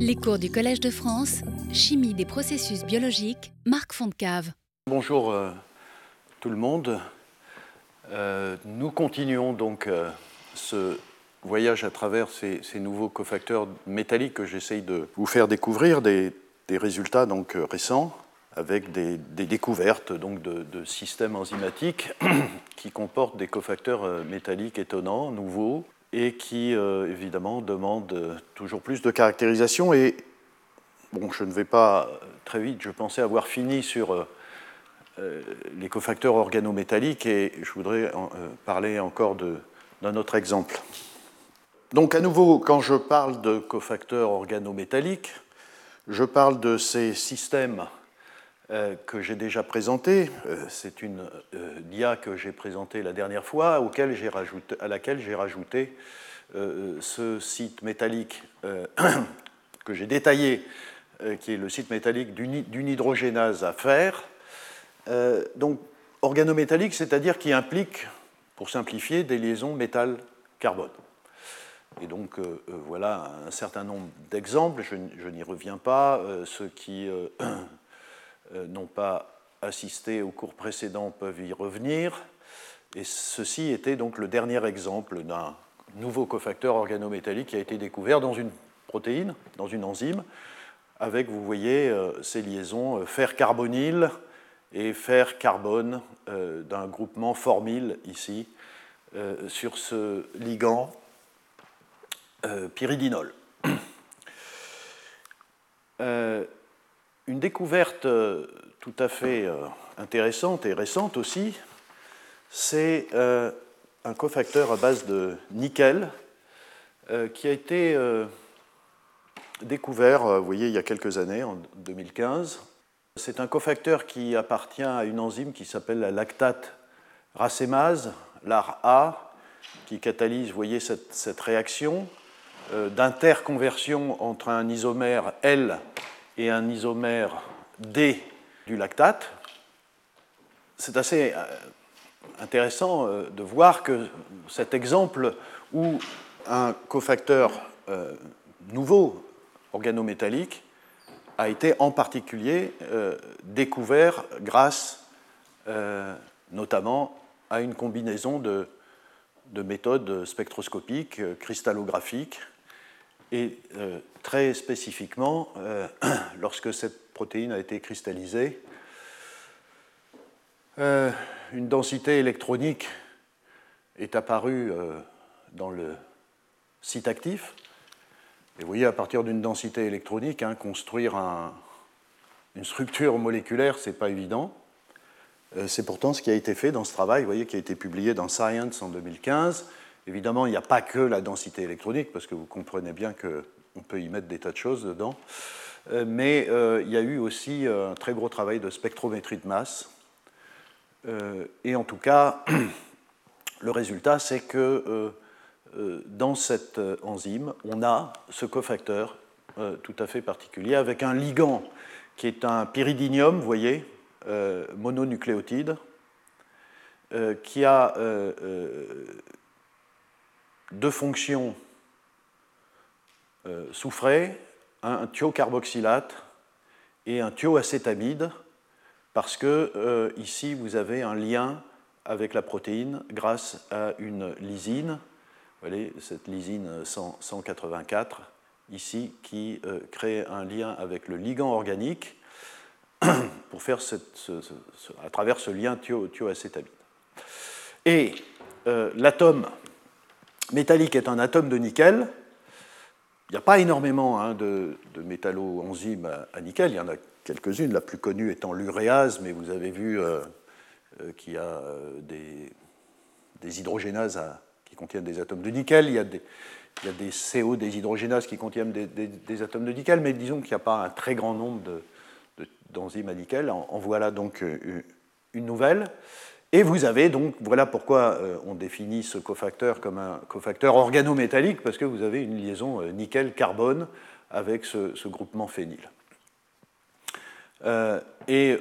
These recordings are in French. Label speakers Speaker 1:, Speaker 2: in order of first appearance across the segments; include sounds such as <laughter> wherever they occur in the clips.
Speaker 1: Les cours du Collège de France, Chimie des processus biologiques, Marc Fontcave.
Speaker 2: Bonjour euh, tout le monde. Euh, nous continuons donc euh, ce voyage à travers ces, nouveaux cofacteurs métalliques que j'essaye de vous faire découvrir, des, résultats donc récents avec des, découvertes donc de, de, systèmes enzymatiques <clears throat> qui comportent des cofacteurs métalliques étonnants, nouveaux, et qui, euh, évidemment, demande toujours plus de caractérisation. Et bon, je ne vais pas très vite, je pensais avoir fini sur euh, euh, les cofacteurs organométalliques et je voudrais parler encore d'un autre exemple. Donc, à nouveau, quand je parle de cofacteurs organométalliques, je parle de ces systèmes euh, que j'ai déjà présenté. Euh, c'est une euh, dia que j'ai présentée la dernière fois, à laquelle j'ai rajouté ce site métallique <clears throat> que j'ai détaillé, qui est le site métallique d'une hydrogénase à fer. donc, organométallique, c'est-à-dire qui implique, pour simplifier, des liaisons métal-carbone. Et donc, voilà un certain nombre d'exemples, je, n'y reviens pas. ceux qui euh, <clears throat> n'ont pas assisté au cours précédent peuvent y revenir. Et ceci était donc le dernier exemple d'un nouveau cofacteur organométallique qui a été découvert dans une protéine, dans une enzyme, avec, vous voyez, euh, ces liaisons euh, fer-carbonyle et fer-carbone d'un groupement formyle ici sur ce ligand pyridinol. <clears throat> Une découverte euh, tout à fait euh, intéressante et récente aussi, c'est euh, un cofacteur à base de nickel qui a été découvert, voyez, il y a quelques années, en 2015. C'est un cofacteur qui appartient à une enzyme qui s'appelle la lactate racémase, l'ARA, qui catalyse, voyez, cette, cette réaction d'interconversion entre un isomère L et un isomère D du lactate. C'est assez euh, intéressant euh, de voir que cet exemple où un cofacteur euh, nouveau organométallique a été en particulier découvert grâce notamment à une combinaison de, de méthodes spectroscopiques, cristallographiques, et très spécifiquement, euh, <clears throat> lorsque cette protéine a été cristallisée, euh, une densité électronique est apparue dans le site actif. Et vous voyez, à partir d'une densité électronique, hein, construire une structure moléculaire, ce n'est pas évident. C'est pourtant ce qui a été fait dans ce travail, vous voyez, qui a été publié dans Science en 2015 Évidemment, il n'y a pas que la densité électronique, parce que vous comprenez bien qu'on peut y mettre des tas de choses dedans. Euh, mais euh, il y a eu aussi euh, un très gros travail de spectrométrie de masse. et en tout cas, <clears throat> le résultat, c'est que dans cette enzyme, on a ce cofacteur tout à fait particulier avec un ligand qui est un pyridinium, vous voyez, mononucléotide, qui a deux fonctions euh, soufrées, un thiocarboxylate et un thioacétamide, parce que euh, ici vous avez un lien avec la protéine grâce à une lysine, vous cette lysine 184 ici qui euh, crée un lien avec le ligand organique <coughs> pour faire à travers ce lien thioacétamide. Et l'atome métallique est un atome de nickel. Il n'y a pas énormément hein, de, de métallo-enzymes à, nickel, il y en a quelques-unes, la plus connue étant l'uréase, mais vous avez vu euh, euh, qu'il y a euh, des, hydrogénases qui contiennent des atomes de nickel, il y a des, il des CO déshydrogénases qui contiennent des, atomes de nickel, mais disons qu'il n'y a pas un très grand nombre d'enzymes à nickel. En, voilà donc une nouvelle. Et vous avez donc, voilà pourquoi euh, on définit ce cofacteur comme un cofacteur organométallique, parce que vous avez une liaison euh, nickel-carbone avec ce, groupement phényl. Euh, et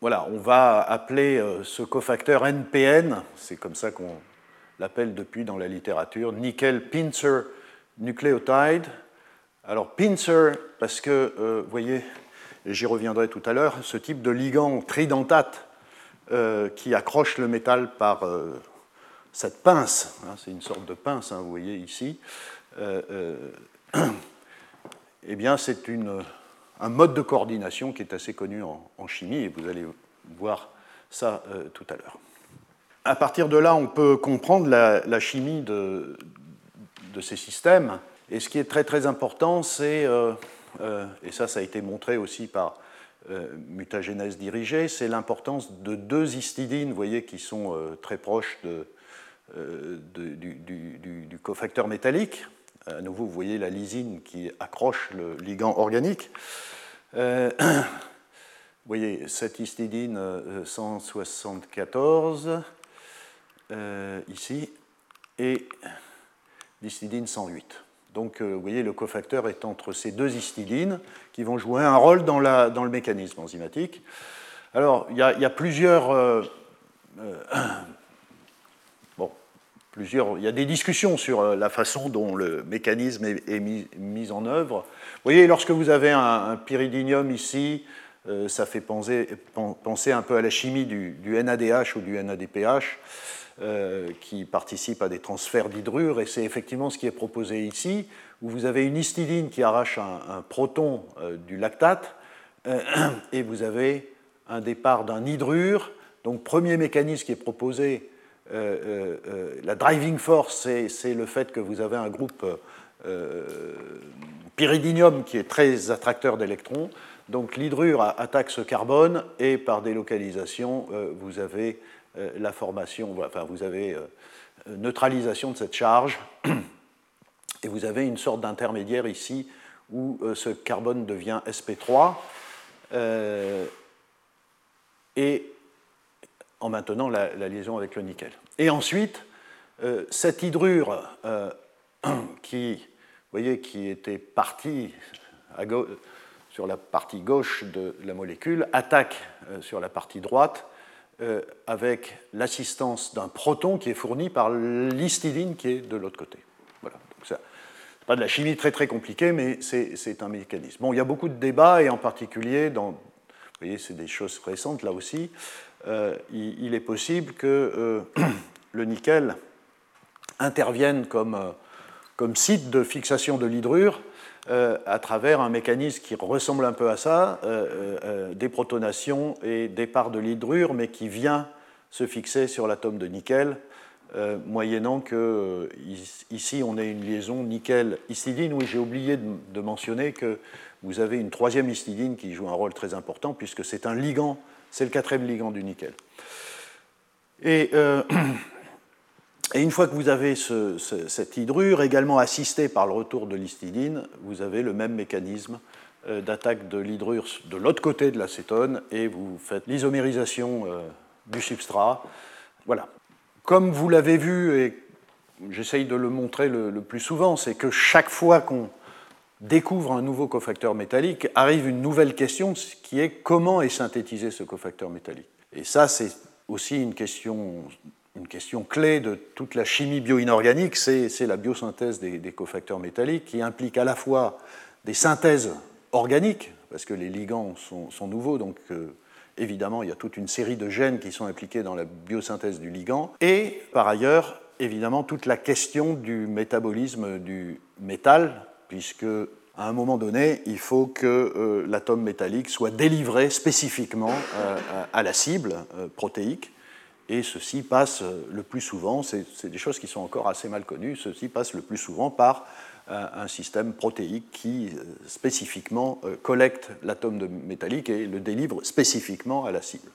Speaker 2: voilà, on va appeler ce cofacteur NPN, c'est comme ça qu'on l'appelle depuis dans la littérature, nickel pincer nucleotide, Alors pincer, parce que, vous voyez, j'y reviendrai tout à l'heure, ce type de ligand tridentate qui accroche le métal par cette pince, hein, c'est une sorte de pince, hein, vous voyez ici, <clears throat> eh bien c'est un mode de coordination qui est assez connu en, chimie, et vous allez voir ça euh, tout à l'heure. À partir de là, on peut comprendre la, chimie de, ces systèmes. Et ce qui est très très important, c'est, euh, euh, et ça ça a été montré aussi par mutagénèse dirigée, c'est l'importance de deux histidines, vous voyez, qui sont très proches du, du, cofacteur métallique. À nouveau, vous voyez la lysine qui accroche le ligand organique. Euh, <clears throat> vous voyez cette histidine 174 euh, euh, ici et l'histidine 108. Donc vous voyez le cofacteur est entre ces deux histidines qui vont jouer un rôle dans, le mécanisme enzymatique. Alors il y a, il y a <coughs> plusieurs il y a des discussions sur euh, la façon dont le mécanisme est, mis, en œuvre. Vous voyez, lorsque vous avez un, pyridinium ici, euh, ça fait penser, un peu à la chimie du, NADH ou du NADPH, euh, qui participe à des transferts d'hydrure, et c'est effectivement ce qui est proposé ici, où vous avez une histidine qui arrache un, proton du lactate, <clears throat> et vous avez un départ d'un hydrure. Donc, premier mécanisme qui est proposé, euh, euh, euh, la driving force, c'est le fait que vous avez un groupe pyridinium qui est très attracteur d'électrons. Donc l'hydrure attaque ce carbone et par délocalisation, vous avez la formation, enfin vous avez neutralisation de cette charge <clears throat> et vous avez une sorte d'intermédiaire ici où ce carbone devient sp3 et en maintenant la, liaison avec le nickel. Et ensuite, euh, cette hydrure euh, <clears throat> qui, voyez, qui était partie sur la partie gauche de la molécule attaque euh, sur la partie droite avec l'assistance d'un proton qui est fourni par l'histidine qui est de l'autre côté. Voilà. Ce n'est pas de la chimie très très compliquée, mais c'est un mécanisme. Bon, il y a beaucoup de débats, et en particulier, dans, vous voyez, c'est des choses récentes là aussi, euh, il, est possible que euh, <clears throat> le nickel intervienne comme, euh, comme, site de fixation de l'hydrure à travers un mécanisme qui ressemble un peu à ça, des protonations et départ de l'hydrure, mais qui vient se fixer sur l'atome de nickel, moyennant que ici on ait une liaison nickel-histidine. Oui, j'ai oublié de, mentionner que vous avez une troisième histidine qui joue un rôle très important, puisque c'est un ligand c'est le quatrième ligand du nickel. Et, euh, <clears throat> une fois que vous avez cette hydrure, également assistée par le retour de l'histidine, vous avez le même mécanisme euh, d'attaque de l'hydrure de l'autre côté de l'acétone et vous faites l'isomérisation euh, du substrat. Voilà. Comme vous l'avez vu, et j'essaye de le montrer le plus souvent, c'est que chaque fois qu'on découvre un nouveau cofacteur métallique, arrive une nouvelle question qui est comment est synthétisé ce cofacteur métallique. Et ça, c'est aussi une question, une question clé de toute la chimie bio-inorganique, c'est la biosynthèse des, cofacteurs métalliques qui implique à la fois des synthèses organiques, parce que les ligands sont, nouveaux, donc euh, évidemment il y a toute une série de gènes qui sont impliqués dans la biosynthèse du ligand, et par ailleurs évidemment toute la question du métabolisme du métal puisque à un moment donné, il faut que euh, l'atome métallique soit délivré spécifiquement euh, à la cible protéique. Et ceci passe le plus souvent, c'est des choses qui sont encore assez mal connues, ceci passe le plus souvent par un système protéique qui spécifiquement collecte l'atome métallique et le délivre spécifiquement à la cible.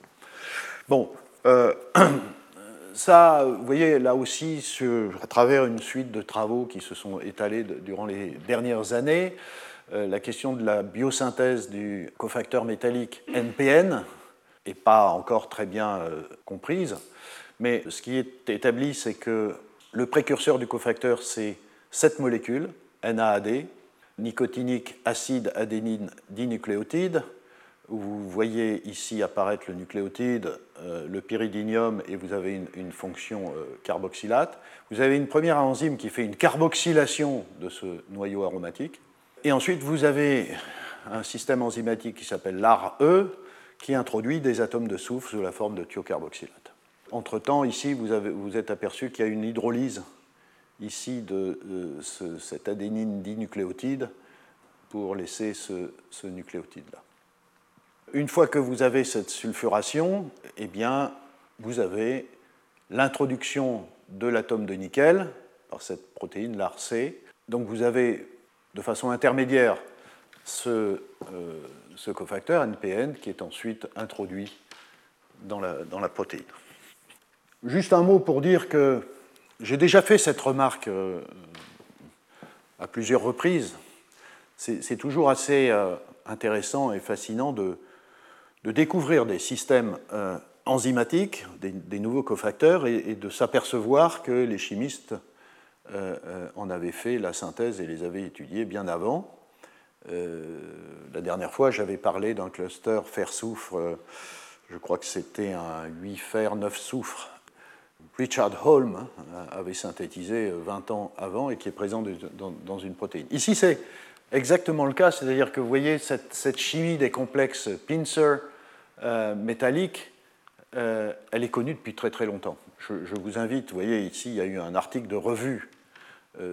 Speaker 2: Bon, <clears throat> ça, vous voyez, là aussi, à travers une suite de travaux qui se sont étalés durant les dernières années, euh, la question de la biosynthèse du cofacteur métallique NPN n'est pas encore très bien euh, comprise, mais ce qui est établi, c'est que le précurseur du cofacteur, c'est cette molécule, NAAD, nicotinique acide adénine dinucléotide, vous voyez ici apparaître le nucléotide, euh, le pyridinium, et vous avez une, fonction euh, carboxylate. Vous avez une première enzyme qui fait une carboxylation de ce noyau aromatique. Et ensuite, vous avez un système enzymatique qui s'appelle LAR-E, qui introduit des atomes de soufre sous la forme de thiocarboxylate. Entre-temps, ici, vous êtes aperçu qu'il y a une hydrolyse ici de cette adénine dinucléotide pour laisser ce, ce nucléotide-là. Une fois que vous avez cette sulfuration, eh bien, vous avez l'introduction de l'atome de nickel par cette protéine LARC. Donc vous avez de façon intermédiaire ce, euh, ce cofacteur NPN qui est ensuite introduit dans la, dans la, protéine. Juste un mot pour dire que j'ai déjà fait cette remarque euh, à plusieurs reprises. C'est toujours assez euh, intéressant et fascinant de, de découvrir des systèmes enzymatiques, des, nouveaux cofacteurs, et de s'apercevoir que les chimistes en avaient fait la synthèse et les avaient étudiés bien avant. Euh, la dernière fois, j'avais parlé d'un cluster fer-soufre, euh, je crois que c'était un 8 fer 9 soufre. Richard Holm avait synthétisé 20 ans avant et qui est présent dans, une protéine. Ici, c'est exactement le cas, c'est-à-dire que vous voyez cette, chimie des complexes Pincer euh, métalliques, elle est connue depuis très très longtemps. Je, je, vous invite, vous voyez ici, il y a eu un article de revue euh,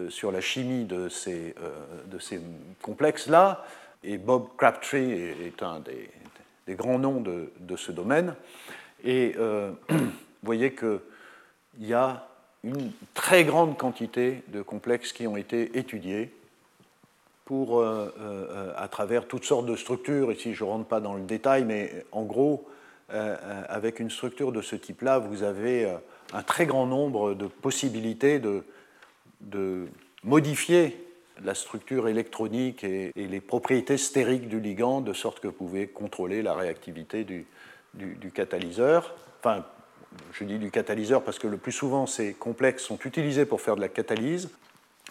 Speaker 2: sur la chimie de ces, euh, de ces complexes-là, et Bob Crabtree est un des, des grands noms de, de, ce domaine. Et euh, <clears throat> vous voyez qu'il y a une très grande quantité de complexes qui ont été étudiés pour, à travers toutes sortes de structures. Ici, je ne rentre pas dans le détail, mais en gros, avec une structure de ce type-là, vous avez un très grand nombre de possibilités de, de modifier la structure électronique et, les propriétés stériques du ligand de sorte que vous pouvez contrôler la réactivité du, catalyseur. Enfin, je dis du catalyseur parce que le plus souvent ces complexes sont utilisés pour faire de la catalyse.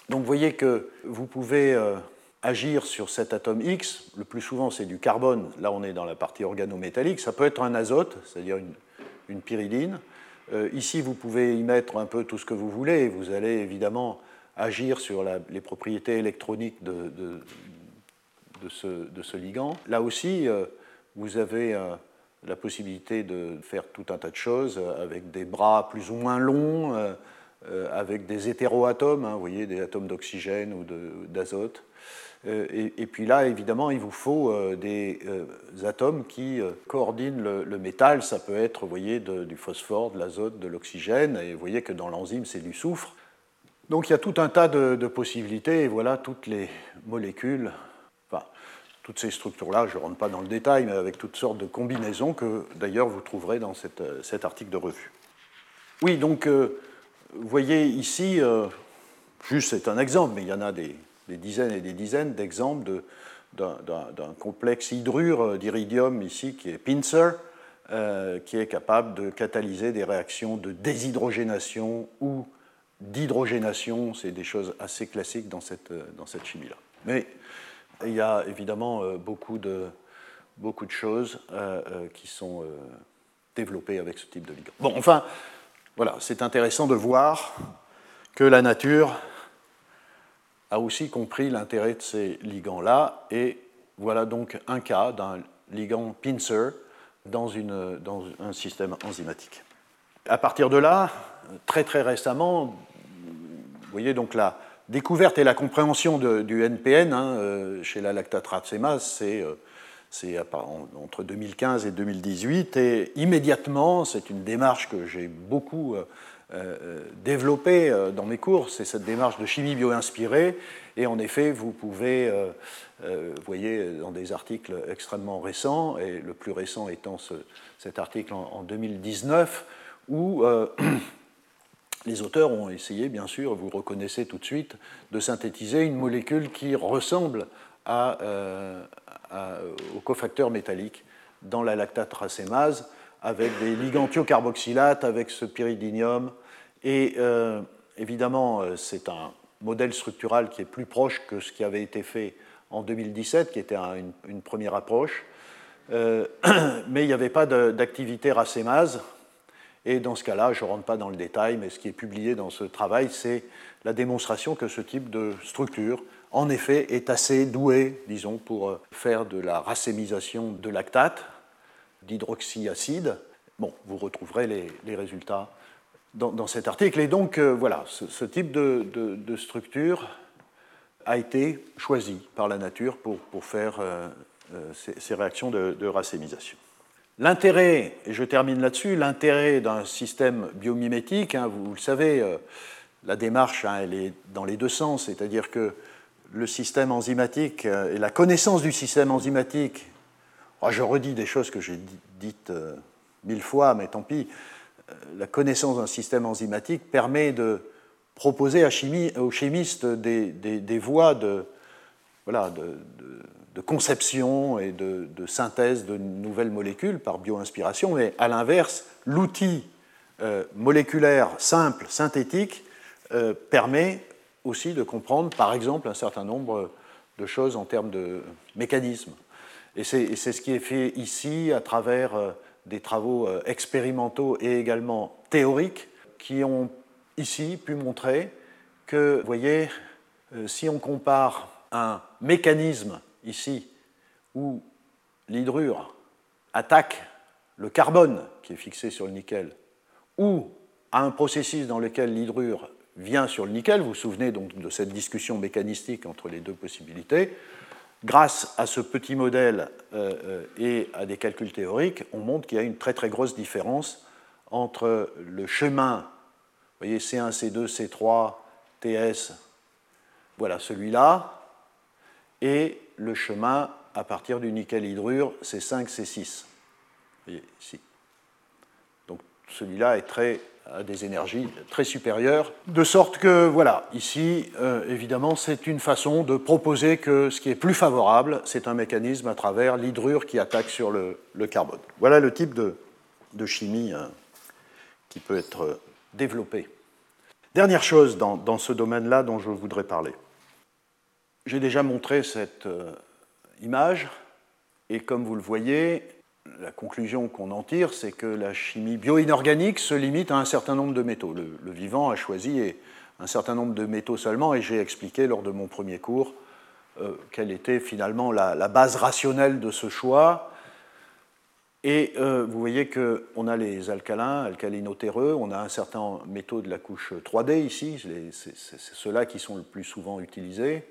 Speaker 2: Donc vous voyez que vous pouvez euh, agir sur cet atome X, le plus souvent c'est du carbone, là on est dans la partie organométallique, ça peut être un azote, c'est-à-dire une, pyridine. Euh, ici vous pouvez y mettre un peu tout ce que vous voulez, vous allez évidemment agir sur les propriétés électroniques de, ce, ligand. Là aussi, euh, vous avez euh, la possibilité de faire tout un tas de choses avec des bras plus ou moins longs, avec des hétéroatomes, hein, vous voyez, des atomes d'oxygène ou d'azote. Et, et, puis là, évidemment, il vous faut des atomes qui coordinent le, métal. Ça peut être, vous voyez, du phosphore, de l'azote, de l'oxygène. Et vous voyez que dans l'enzyme, c'est du soufre. Donc il y a tout un tas de, possibilités, et voilà toutes les molécules, enfin, toutes ces structures-là, je ne rentre pas dans le détail, mais avec toutes sortes de combinaisons que d'ailleurs vous trouverez dans cet article de revue. Oui, donc euh, vous voyez ici, euh, juste c'est un exemple, mais il y en a des, dizaines et des dizaines d'exemples d'un complexe hydrure d'iridium ici qui est Pincer, euh, qui est capable de catalyser des réactions de déshydrogénation ou d'hydrogénation, c'est des choses assez classiques dans cette, cette chimie-là. Mais il y a évidemment euh, beaucoup de, choses euh, euh, qui sont développées avec ce type de ligand. Bon, enfin, voilà, c'est intéressant de voir que la nature a aussi compris l'intérêt de ces ligands-là, et voilà donc un cas d'un ligand pincer dans, une, dans un système enzymatique. À partir de là, très très récemment, vous voyez donc la découverte et la compréhension du NPN hein, euh, chez la lactatracémase, c'est euh, entre 2015 et 2018, et immédiatement, c'est une démarche que j'ai beaucoup euh, développée dans mes cours, c'est cette démarche de chimie bio-inspirée, et en effet, vous pouvez, vous voyez, dans des articles extrêmement récents, et le plus récent étant cet article en, en 2019, où euh, <clears throat> les auteurs ont essayé, bien sûr, vous reconnaissez tout de suite, de synthétiser une molécule qui ressemble euh, au cofacteur métallique dans la lactate racémase, avec des ligands thiocarboxylates, avec ce pyridinium. Et euh, évidemment, c'est un modèle structural qui est plus proche que ce qui avait été fait en 2017, qui était une, première approche. <clears throat> mais il n'y avait pas d'activité racémase, Et dans ce cas-là, je ne rentre pas dans le détail, mais ce qui est publié dans ce travail, c'est la démonstration que ce type de structure, en effet, est assez doué, disons, pour euh, faire de la racémisation de lactate, d'hydroxyacide. Bon, vous retrouverez les, résultats dans, cet article. Et donc, euh, voilà, ce, type de, structure a été choisi par la nature pour, faire euh, ces, réactions de racémisation. L'intérêt, et je termine là-dessus, l'intérêt d'un système biomimétique, hein, vous, le savez, euh, la démarche, hein, elle est dans les deux sens, c'est-à-dire que le système enzymatique euh, et la connaissance du système enzymatique, oh, je redis des choses que j'ai dites euh, mille fois, mais tant pis, la connaissance d'un système enzymatique permet de proposer aux chimistes des, voies de, conception et de, synthèse de nouvelles molécules par bioinspiration, mais à l'inverse, l'outil euh, moléculaire simple, synthétique, euh, permet aussi de comprendre, par exemple, un certain nombre de choses en termes de mécanismes. Et c'est ce qui est fait ici à travers euh, des travaux expérimentaux et également théoriques qui ont ici pu montrer que, vous voyez, si on compare un mécanisme ici, où l'hydrure attaque le carbone qui est fixé sur le nickel, ou à un processus dans lequel l'hydrure vient sur le nickel, vous vous souvenez donc de cette discussion mécanistique entre les deux possibilités, grâce à ce petit modèle euh, euh, et à des calculs théoriques, on montre qu'il y a une très très grosse différence entre le chemin, vous voyez C1, C2, C3, TS, voilà celui-là, et le chemin à partir du nickel hydrure, c'est 5, c'est 6. Vous voyez ici. Donc celui-là est très à des énergies très supérieures, de sorte que, voilà, ici, euh, évidemment, c'est une façon de proposer que ce qui est plus favorable, c'est un mécanisme à travers l'hydrure qui attaque sur le, carbone. Voilà le type de, chimie hein, qui peut être euh, développé. Dernière chose dans ce domaine-là dont je voudrais parler. J'ai déjà montré cette euh, image, et comme vous le voyez, la conclusion qu'on en tire, c'est que la chimie bio-inorganique se limite à un certain nombre de métaux. Le, vivant a choisi un certain nombre de métaux seulement, et j'ai expliqué lors de mon premier cours euh, quelle était finalement la, base rationnelle de ce choix. Et euh, vous voyez qu'on a les alcalins, alcalinotéreux, on a un certain métaux de la couche 3D ici, c'est ceux-là qui sont le plus souvent utilisés.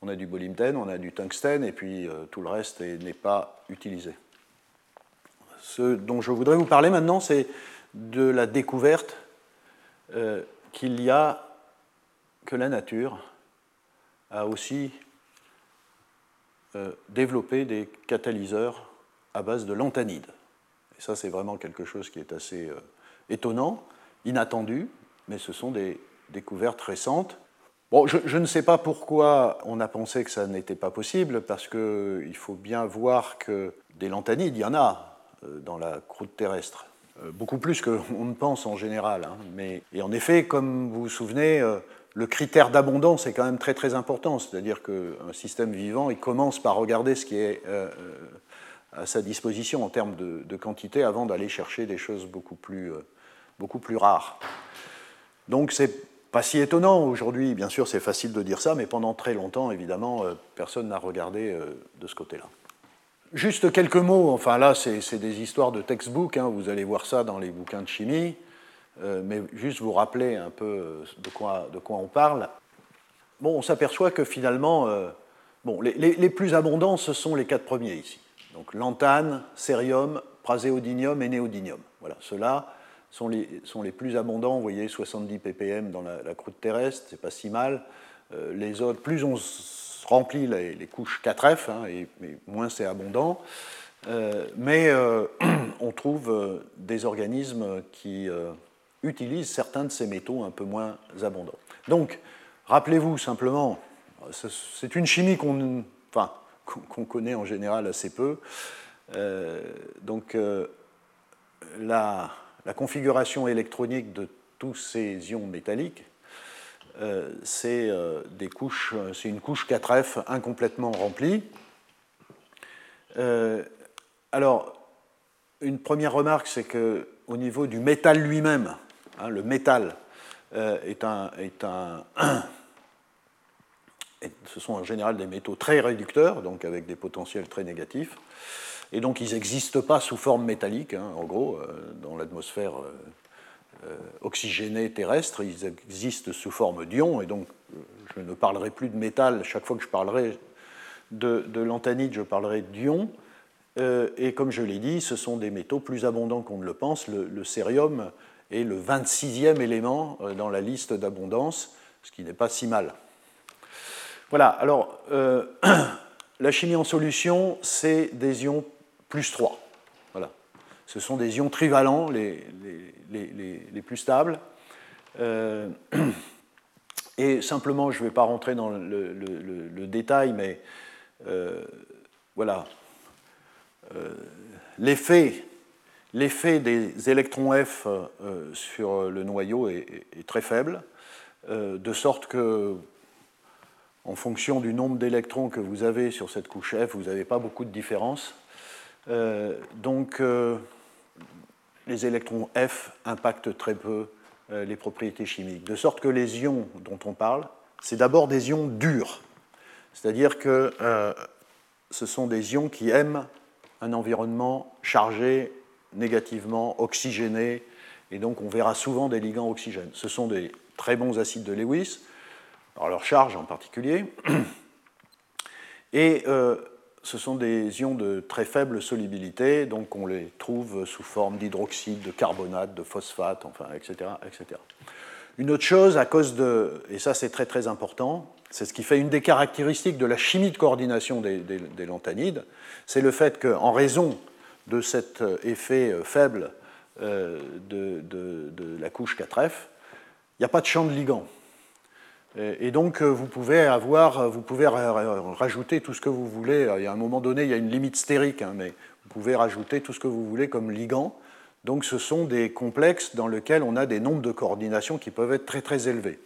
Speaker 2: On a du molybdène, on a du tungstène, et puis euh, tout le reste n'est pas utilisé. Ce dont je voudrais vous parler maintenant, c'est de la découverte euh, qu'il y a, que la nature a aussi euh, développé des catalyseurs à base de lanthanide. Et ça, c'est vraiment quelque chose qui est assez étonnant, inattendu, mais ce sont des découvertes récentes Bon, je, ne sais pas pourquoi on a pensé que ça n'était pas possible, parce qu'il faut bien voir que des lanthanides, il y en a euh, dans la croûte terrestre. Euh, beaucoup plus qu'on <laughs> ne pense en général. Hein. Mais, et en effet, comme vous vous souvenez, euh, le critère d'abondance est quand même très très important. C'est-à-dire qu'un système vivant, il commence par regarder ce qui est à sa disposition en termes de, quantité avant d'aller chercher des choses beaucoup plus, beaucoup plus rares. Donc c'est pas si étonnant aujourd'hui, bien sûr c'est facile de dire ça, mais pendant très longtemps, évidemment, euh, personne n'a regardé euh, de ce côté-là. Juste quelques mots, enfin là c'est des histoires de textbook, hein, vous allez voir ça dans les bouquins de chimie, euh, mais juste vous rappeler un peu de quoi, de quoi on parle. Bon, on s'aperçoit que finalement, bon, les, plus abondants, ce sont les quatre premiers ici. Donc lanthane, cérium, praséodymium et néodymium. Voilà, ceux-là, sont les, plus abondants. Vous voyez, 70 ppm dans la, croûte terrestre, c'est pas si mal. Euh, les autres, plus on remplit les, couches 4F, hein, et, moins c'est abondant. Euh, mais euh, <clears throat> on trouve des organismes qui utilisent certains de ces métaux un peu moins abondants. Donc, rappelez-vous simplement, c'est une chimie qu'on connaît en général assez peu. donc, la configuration électronique de tous ces ions métalliques, euh, c'est euh, une couche 4F incomplètement remplie. Euh, alors, une première remarque, c'est que au niveau du métal lui-même, hein, le métal est un, est un <clears throat> ce sont en général des métaux très réducteurs, donc avec des potentiels très négatifs. Et donc ils n'existent pas sous forme métallique, hein, en gros, dans l'atmosphère oxygénée terrestre, ils existent sous forme d'ions, et donc je ne parlerai plus de métal chaque fois que je parlerai de, de l'antanide, je parlerai d'ions. Euh, et comme je l'ai dit, ce sont des métaux plus abondants qu'on ne le pense. Le, cérium est le 26e élément euh, dans la liste d'abondance, ce qui n'est pas si mal. Voilà, alors euh, <clears throat> la chimie en solution, c'est des ions plus 3. Voilà. Ce sont des ions trivalents, les, les, les, plus stables. <clears throat> et simplement, je ne vais pas rentrer dans le, détail, mais voilà, euh, l'effet des électrons F euh, sur le noyau est, très faible, euh, de sorte que, en fonction du nombre d'électrons que vous avez sur cette couche F, vous n'avez pas beaucoup de différence. donc, les électrons F impactent très peu les propriétés chimiques. De sorte que les ions dont on parle, c'est d'abord des ions durs. C'est-à-dire que ce sont des ions qui aiment un environnement chargé négativement, oxygéné, et donc on verra souvent des ligands oxygènes. Ce sont des très bons acides de Lewis, par leur charge en particulier, euh, ce sont des ions de très faible solubilité, donc on les trouve sous forme d'hydroxyde, de carbonate, de phosphate, enfin, etc.. Une autre chose, à cause de, et ça c'est très très important, c'est ce qui fait une des caractéristiques de la chimie de coordination des, des, lanthanides, c'est le fait qu'en raison de cet euh, effet euh, faible euh, de, la couche 4F, il n'y a pas de champ de ligand. Et donc, vous pouvez avoir, vous pouvez rajouter tout ce que vous voulez. Il y a un moment donné, il y a une limite stérique, hein, mais vous pouvez rajouter tout ce que vous voulez comme ligand. Donc, ce sont des complexes dans lesquels on a des nombres de coordination qui peuvent être très très élevés.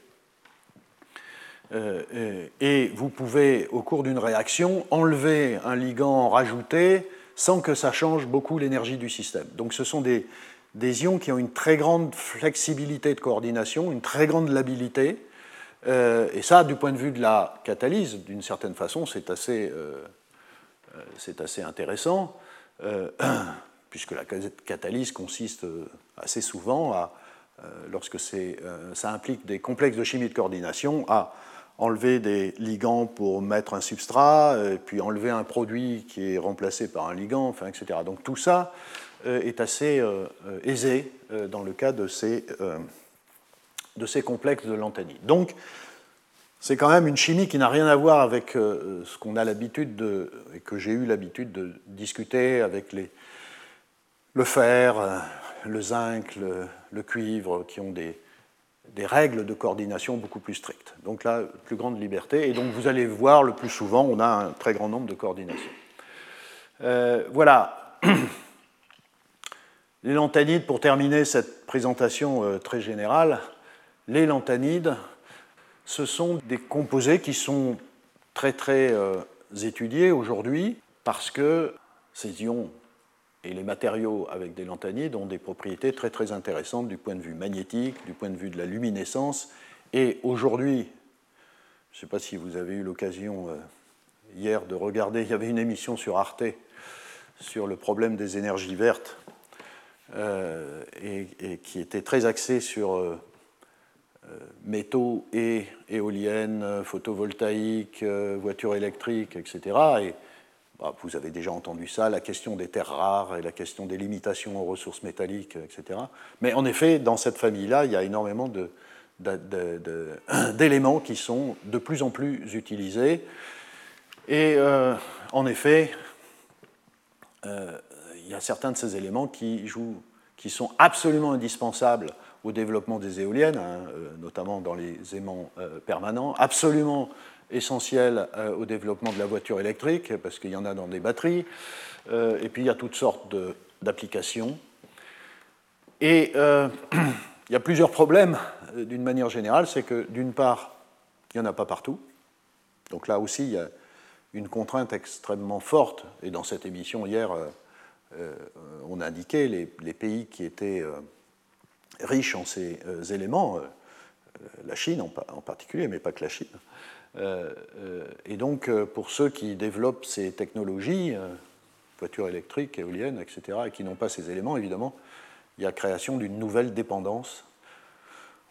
Speaker 2: Euh, euh, et vous pouvez, au cours d'une réaction, enlever un ligand rajouté sans que ça change beaucoup l'énergie du système. Donc ce sont des, ions qui ont une très grande flexibilité de coordination, une très grande labilité. Euh, et ça, du point de vue de la catalyse, d'une certaine façon, c'est assez, c'est assez intéressant, <clears throat> puisque la catalyse consiste assez souvent à, lorsque ça implique des complexes de chimie de coordination, à enlever des ligands pour mettre un substrat, euh, puis enlever un produit qui est remplacé par un ligand, enfin, etc. Donc tout ça euh, est assez euh, aisé dans le cas de ces, de ces complexes de lanthanide. Donc c'est quand même une chimie qui n'a rien à voir avec ce qu'on a l'habitude de, et que j'ai eu l'habitude de discuter avec le fer, le zinc, le cuivre, qui ont des, règles de coordination beaucoup plus strictes. Donc là, plus grande liberté. Et donc vous allez voir, le plus souvent, on a un très grand nombre de coordinations. Euh, voilà. <clears throat> Les lanthanides, pour terminer cette présentation euh, très générale, les lanthanides, ce sont des composés qui sont très très euh, étudiés aujourd'hui parce que ces ions et les matériaux avec des lanthanides ont des propriétés très très intéressantes du point de vue magnétique, du point de vue de la luminescence. Et aujourd'hui, je ne sais pas si vous avez eu l'occasion euh, hier de regarder, il y avait une émission sur Arte sur le problème des énergies vertes euh, et, qui était très axée sur métaux et éoliennes, photovoltaïques, voitures électriques, etc. Et bah, vous avez déjà entendu ça, la question des terres rares et la question des limitations aux ressources métalliques, etc. Mais en effet, dans cette famille-là, il y a énormément <coughs> d'éléments qui sont de plus en plus utilisés. Et euh, en effet, euh, il y a certains de ces éléments qui, jouent, qui sont absolument indispensables au développement des éoliennes, hein, euh, notamment dans les aimants permanents, absolument essentiel euh, au développement de la voiture électrique, parce qu'il y en a dans des batteries, euh, et puis il y a toutes sortes d'applications. Et euh, <clears throat> il y a plusieurs problèmes d'une manière générale, c'est que d'une part, il n'y en a pas partout. Donc là aussi, il y a une contrainte extrêmement forte, et dans cette émission hier, on a indiqué les, pays qui étaient riches en ces éléments, la Chine en, particulier, mais pas que la Chine. et donc, pour ceux qui développent ces technologies, voitures électriques, éoliennes, etc., et qui n'ont pas ces éléments, évidemment, il y a création d'une nouvelle dépendance.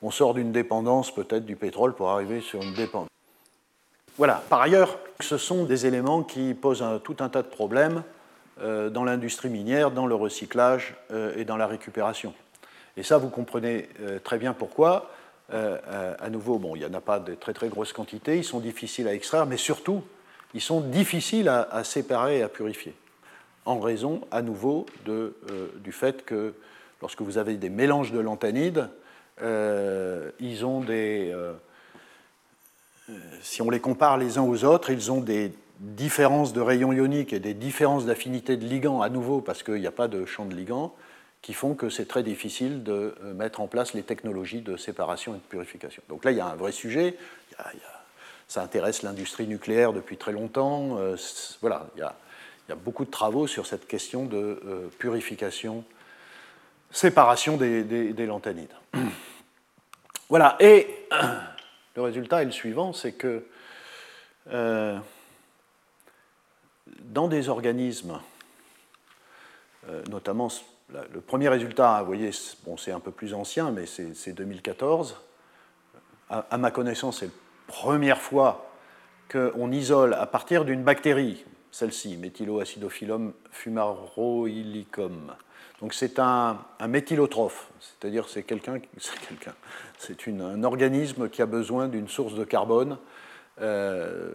Speaker 2: On sort d'une dépendance peut-être du pétrole pour arriver sur une dépendance. Voilà, par ailleurs, ce sont des éléments qui posent tout un tas de problèmes euh, dans l'industrie minière, dans le recyclage euh, et dans la récupération. Et ça, vous comprenez euh, très bien pourquoi. à nouveau, il n'y en a pas de très très grosses quantités, ils sont difficiles à extraire, mais surtout, ils sont difficiles à séparer et à purifier en raison à nouveau euh, du fait que lorsque vous avez des mélanges de lanthanides, euh, ils ont des. Euh, si on les compare les uns aux autres, ils ont des différences de rayons ioniques et des différences d'affinité de ligands à nouveau parce qu'il n'y a pas de champ de ligands qui font que c'est très difficile de mettre en place les technologies de séparation et de purification. Donc là, il y a un vrai sujet. ça intéresse l'industrie nucléaire depuis très longtemps. voilà, il y a beaucoup de travaux sur cette question de euh, purification, séparation des, des, lanthanides. <clears throat> Voilà, et <clears throat> le résultat est le suivant, c'est que euh, dans des organismes, euh, notamment le premier résultat, vous voyez, c'est un peu plus ancien, mais c'est 2014. À, ma connaissance, c'est la première fois qu'on isole à partir d'une bactérie, celle-ci, méthyloacidophyllum fumaroilicum. Donc c'est un, méthylotrophe, c'est-à-dire c'est quelqu'un, c'est quelqu'un, c'est un organisme qui a besoin d'une source de carbone euh,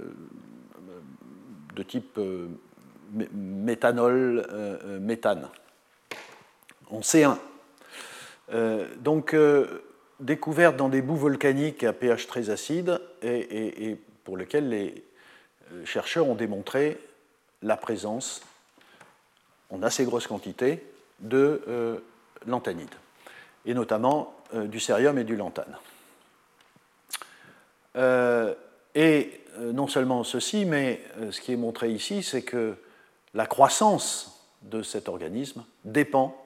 Speaker 2: de type euh, méthanol, euh, méthane, en C1. donc découverte dans des boues volcaniques à pH très acide et, pour lesquelles les chercheurs ont démontré la présence en assez grosse quantité de euh, lanthanide, et notamment euh, du cérium et du lanthane. Euh, et non seulement ceci, mais ce qui est montré ici, c'est que la croissance de cet organisme dépend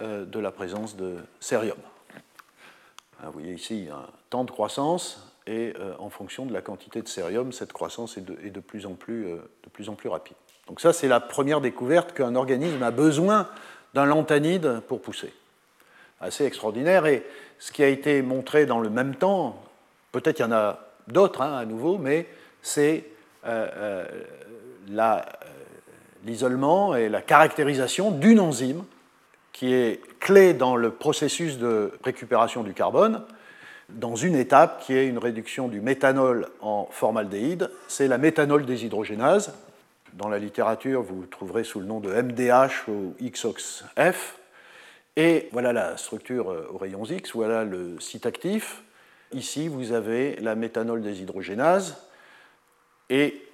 Speaker 2: de la présence de cérium. Vous voyez ici un temps de croissance et euh, en fonction de la quantité de cérium, cette croissance est de, plus, en plus, euh, de plus en plus rapide. Donc ça, c'est la première découverte qu'un organisme a besoin d'un lanthanide pour pousser. Assez extraordinaire. Et ce qui a été montré dans le même temps, peut-être il y en a d'autres hein, à nouveau, mais c'est euh, l'isolement et la caractérisation d'une enzyme qui est clé dans le processus de récupération du carbone dans une étape qui est une réduction du méthanol en formaldéhyde, c'est la méthanol déshydrogénase. Dans la littérature, vous trouverez sous le nom de MDH ou XOXF. Et voilà la structure euh, aux rayons X, voilà le site actif. Ici, vous avez la méthanol déshydrogénase. Et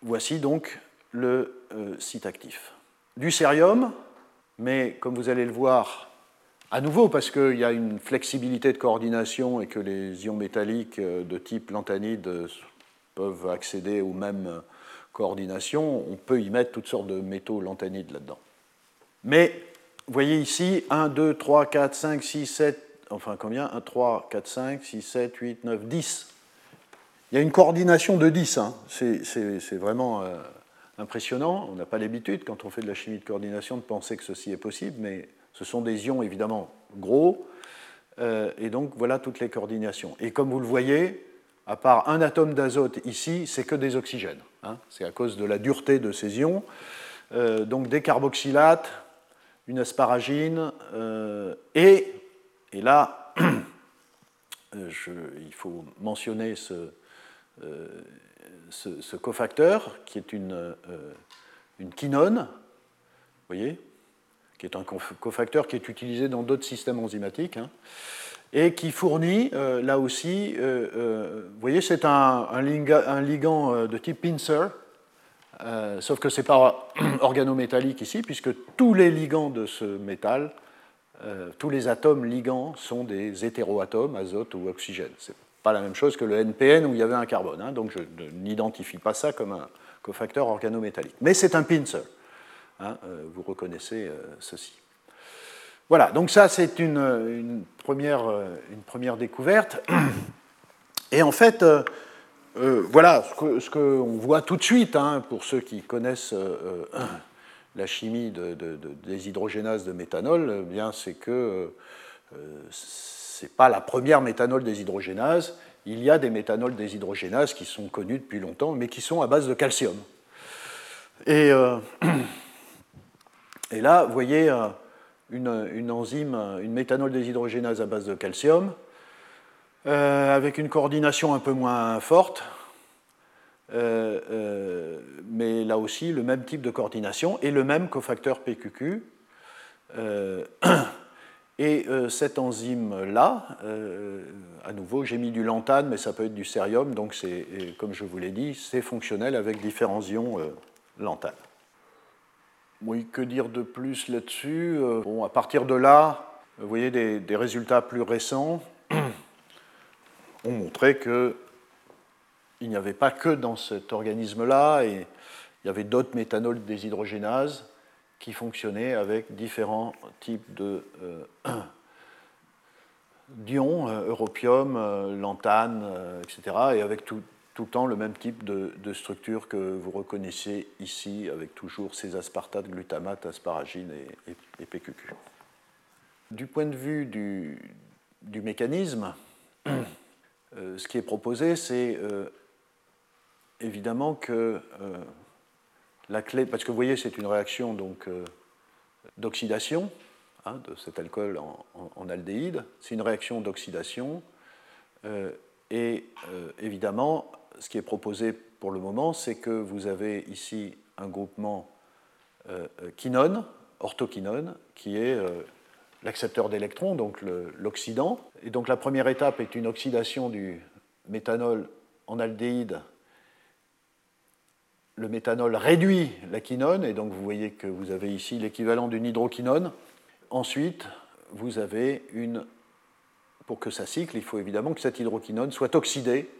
Speaker 2: voici donc le euh, site actif. Du cérium, mais comme vous allez le voir, à nouveau, parce qu'il y a une flexibilité de coordination et que les ions métalliques euh, de type lanthanide euh, peuvent accéder aux mêmes coordinations, on peut y mettre toutes sortes de métaux lanthanides là-dedans. Mais vous voyez ici 1, 2, 3, 4, 5, 6, 7, enfin combien? 1, 3, 4, 5, 6, 7, 8, 9, 10. Il y a une coordination de 10, hein. c'est vraiment euh, impressionnant. On n'a pas l'habitude, quand on fait de la chimie de coordination, de penser que ceci est possible, mais ce sont des ions évidemment gros, euh, et donc voilà toutes les coordinations. Et comme vous le voyez, à part un atome d'azote ici, c'est que des oxygènes. Hein. c'est à cause de la dureté de ces ions. Euh, donc des carboxylates, une asparagine, euh, et, et là, <clears throat> il faut mentionner ce, ce, cofacteur qui est une, une quinone, voyez, qui est un cofacteur qui est utilisé dans d'autres systèmes enzymatiques, hein, et qui fournit, euh, là aussi, euh, euh, vous voyez, c'est un, ligand de type pincer, sauf que ce n'est pas <clears throat> organométallique ici, puisque tous les ligands de ce métal, tous les atomes ligands sont des hétéroatomes, azote ou oxygène. Pas la même chose que le NPN où il y avait un carbone, hein, donc je n'identifie pas ça comme un cofacteur organométallique. Mais c'est un pincer. Hein, vous reconnaissez ceci. Voilà, donc ça c'est une, première, une, première, découverte. <clears throat> Et en fait, voilà ce qu'on voit tout de suite, hein, pour ceux qui connaissent la chimie des hydrogénases de méthanol, eh bien c'est que ce n'est pas la première méthanol déshydrogénase. Il y a des méthanols déshydrogénases qui sont connus depuis longtemps, mais qui sont à base de calcium. Et, euh, là, vous voyez euh, une, enzyme, une méthanol déshydrogénase à base de calcium, euh, avec une coordination un peu moins forte, mais là aussi le même type de coordination et le même cofacteur PQQ. <clears throat> Et euh, cette enzyme-là, euh, à nouveau, j'ai mis du lantane, mais ça peut être du cérium, donc c'est, comme je vous l'ai dit, c'est fonctionnel avec différents ions euh, lantane. Oui, que dire de plus là-dessus bon, À partir de là, vous voyez, des, des résultats plus récents <clears throat> ont montré que il n'y avait pas que dans cet organisme-là, et il y avait d'autres méthanols déshydrogénases qui fonctionnait avec différents types de euh, <clears throat> d'ions, euh, europium, euh, lantane, etc., et avec tout, tout, le temps le même type de, structure que vous reconnaissez ici, avec toujours ces aspartates, glutamate, asparagine et, PQQ. Du point de vue du mécanisme, <clears throat> ce qui est proposé, c'est évidemment que la clé, parce que vous voyez, c'est une réaction donc euh, d'oxydation hein, de cet alcool en, aldéhyde. C'est une réaction d'oxydation. Euh, et euh, évidemment, ce qui est proposé pour le moment, c'est que vous avez ici un groupement quinone, orthoquinone, qui est l'accepteur d'électrons, donc l'oxydant. Et donc la première étape est une oxydation du méthanol en aldéhyde le méthanol réduit la quinone, et donc vous voyez que vous avez ici l'équivalent d'une hydroquinone. Ensuite, vous avez une. Pour que ça cycle, il faut évidemment que cette hydroquinone soit oxydée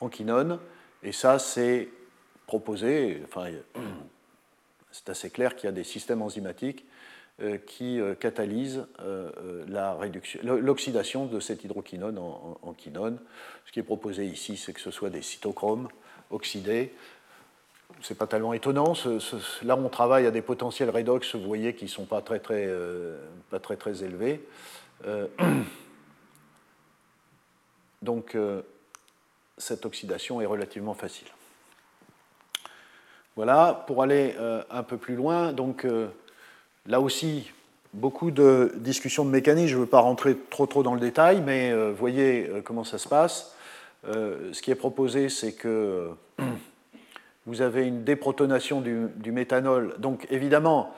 Speaker 2: en quinone, et ça, c'est proposé. Enfin, <clears throat> c'est assez clair qu'il y a des systèmes enzymatiques euh, qui euh, catalysent euh, l'oxydation de cette hydroquinone en, en, quinone. Ce qui est proposé ici, c'est que ce soit des cytochromes oxydés c'est pas tellement étonnant. là, on travaille à des potentiels redox, vous voyez, qui ne sont pas très très, euh, pas très, très élevés. Euh, donc, euh, cette oxydation est relativement facile. Voilà, pour aller un peu plus loin, donc là aussi, beaucoup de discussions de mécanique. Je ne veux pas rentrer trop trop dans le détail, mais voyez comment ça se passe. ce qui est proposé, c'est que vous avez une déprotonation du, méthanol. Donc évidemment,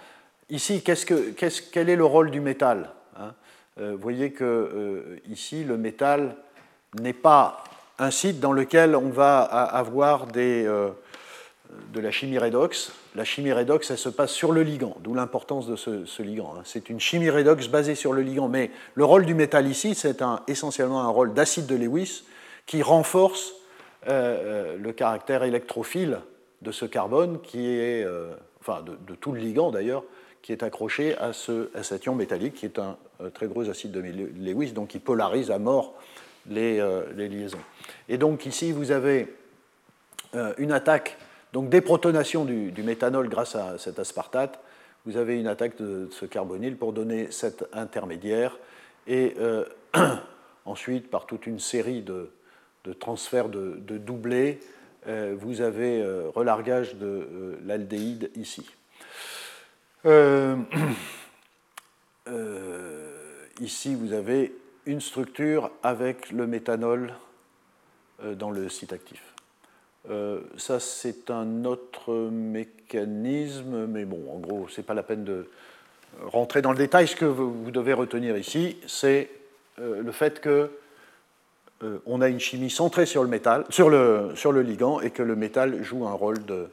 Speaker 2: ici, que, quel est le rôle du métal hein? Euh, Vous voyez que euh, ici, le métal n'est pas un site dans lequel on va avoir euh, de la chimie redox. La chimie redox, elle se passe sur le ligand, d'où l'importance de ce, ligand. Hein. C'est une chimie redox basée sur le ligand. Mais le rôle du métal ici, c'est essentiellement un rôle d'acide de Lewis qui renforce le caractère électrophile de ce carbone qui est, euh, enfin de, tout le ligand d'ailleurs, qui est accroché à, ce, à cet ion métallique qui est un, très gros acide de Lewis, donc qui polarise à mort les, euh, les liaisons. Et donc ici vous avez euh, une attaque, donc déprotonation du, du, méthanol grâce à cet aspartate, vous avez une attaque de, ce carbonyle pour donner cet intermédiaire, et <clears throat> ensuite par toute une série de, de transferts de, de doublés, euh, vous avez euh, relargage de euh, l'aldéhyde ici. <clears throat> ici, vous avez une structure avec le méthanol dans le site actif. ça, c'est un autre mécanisme, mais bon, en gros, ce n'est pas la peine de rentrer dans le détail. Ce que vous devez retenir ici, c'est le fait que euh, on a une chimie centrée sur le, métal, sur, le, ligand et que le métal joue un rôle de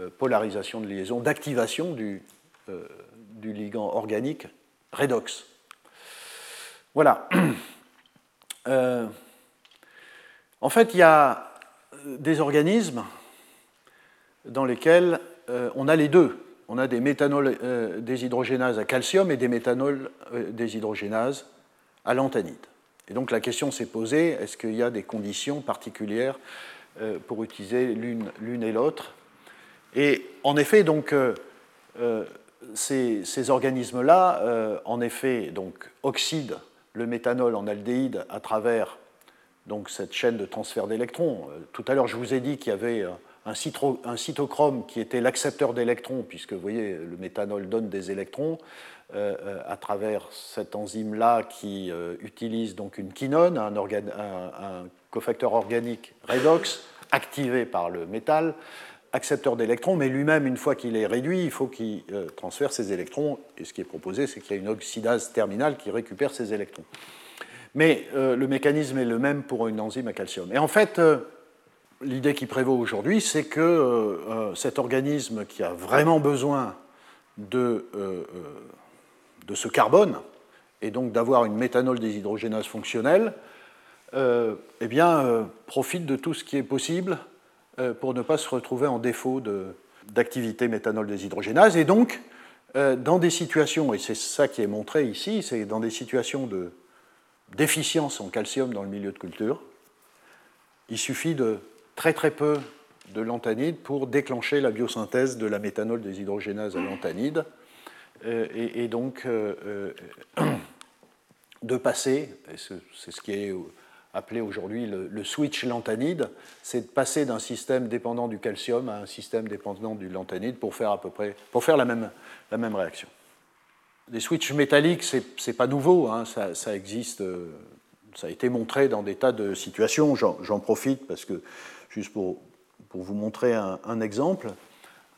Speaker 2: euh, polarisation de liaison, d'activation du, euh, du, ligand organique redox. Voilà. <clears throat> en fait, il y a des organismes dans lesquels on a les deux. on a des méthanols déshydrogénases à calcium et des méthanols déshydrogénases à lantanide. Et donc la question s'est posée, est-ce qu'il y a des conditions particulières pour utiliser l'une et l'autre? Et en effet, donc, ces, organismes-là, en effet, donc, oxydent le méthanol en aldéhyde à travers donc, cette chaîne de transfert d'électrons. Tout à l'heure, je vous ai dit qu'il y avait un, cytochrome qui était l'accepteur d'électrons, puisque vous voyez, le méthanol donne des électrons euh, euh, à travers cette enzyme-là qui euh, utilise donc une quinone, un, cofacteur organique redox activé par le métal, accepteur d'électrons, mais lui-même, une fois qu'il est réduit, il faut qu'il transfère ses électrons. Et ce qui est proposé, c'est qu'il y a une oxydase terminale qui récupère ces électrons. Mais le mécanisme est le même pour une enzyme à calcium. Et en fait, l'idée qui prévaut aujourd'hui, c'est que cet organisme qui a vraiment besoin de de ce carbone, et donc d'avoir une méthanol déshydrogénase fonctionnelle, euh, eh bien, euh, profite de tout ce qui est possible euh, pour ne pas se retrouver en défaut d'activité méthanol déshydrogénase. Et donc, dans des situations, et c'est ça qui est montré ici, c'est dans des situations de déficience en calcium dans le milieu de culture, il suffit de très très peu de lantanide pour déclencher la biosynthèse de la méthanol déshydrogénase à lantanide euh, et, donc euh, euh, <clears throat> de passer, c'est ce qui est appelé aujourd'hui le, switch lantanide, c'est de passer d'un système dépendant du calcium à un système dépendant du lantanide pour faire à peu près, pour faire la même, la même réaction. Les switches métalliques, ce n'est pas nouveau, hein, ça, existe, ça a été montré dans des tas de situations. J'en profite parce que, juste pour, pour vous montrer un exemple,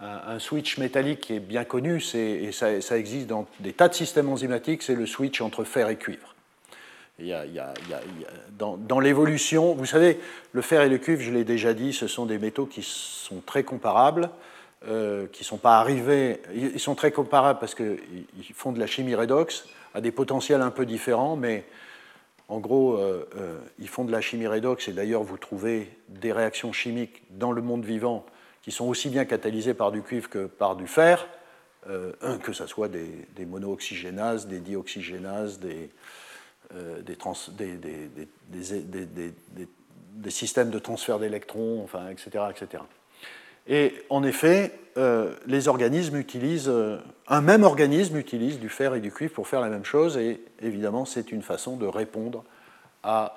Speaker 2: un, switch métallique qui est bien connu, et ça, existe dans des tas de systèmes enzymatiques, c'est le switch entre fer et cuivre. Il y a, dans, l'évolution, vous savez, le fer et le cuivre, je l'ai déjà dit, ce sont des métaux qui sont très comparables, euh, qui sont pas arrivés. Ils sont très comparables parce qu'ils font de la chimie redox à des potentiels un peu différents, mais en gros, euh, euh, ils font de la chimie redox, et d'ailleurs, vous trouvez des réactions chimiques dans le monde vivant qui sont aussi bien catalysés par du cuivre que par du fer, euh, que ce soit des, des monooxygénases, des dioxygénases, des, des, systèmes de transfert d'électrons, etc., etc. Et en effet, euh, les organismes utilisent, un même organisme utilise du fer et du cuivre pour faire la même chose, et évidemment, c'est une façon de répondre à,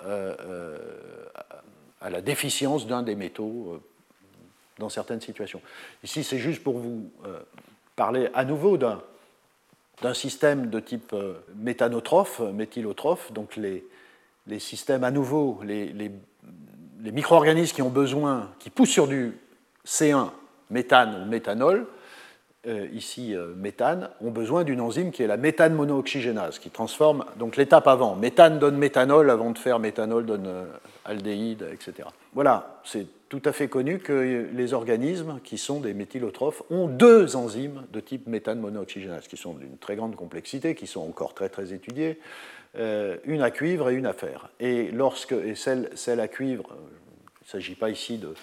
Speaker 2: à la déficience d'un des métaux dans certaines situations. Ici, c'est juste pour vous euh, parler à nouveau d'un, système de type euh, méthanotrophe, méthylotrophe, donc les, les systèmes à nouveau, les, les, micro-organismes qui ont besoin, qui poussent sur du C1, méthane ou méthanol, euh, ici méthane, ont besoin d'une enzyme qui est la méthane monooxygénase, qui transforme donc l'étape avant. Méthane donne méthanol, avant de faire méthanol donne aldéhyde, etc. Voilà, c'est tout à fait connu que les organismes qui sont des méthylotrophes ont deux enzymes de type méthane monooxygénase, qui sont d'une très grande complexité, qui sont encore très très étudiées, euh, une à cuivre et une à fer. Et lorsque et celle, celle à cuivre, euh, il ne s'agit pas ici de,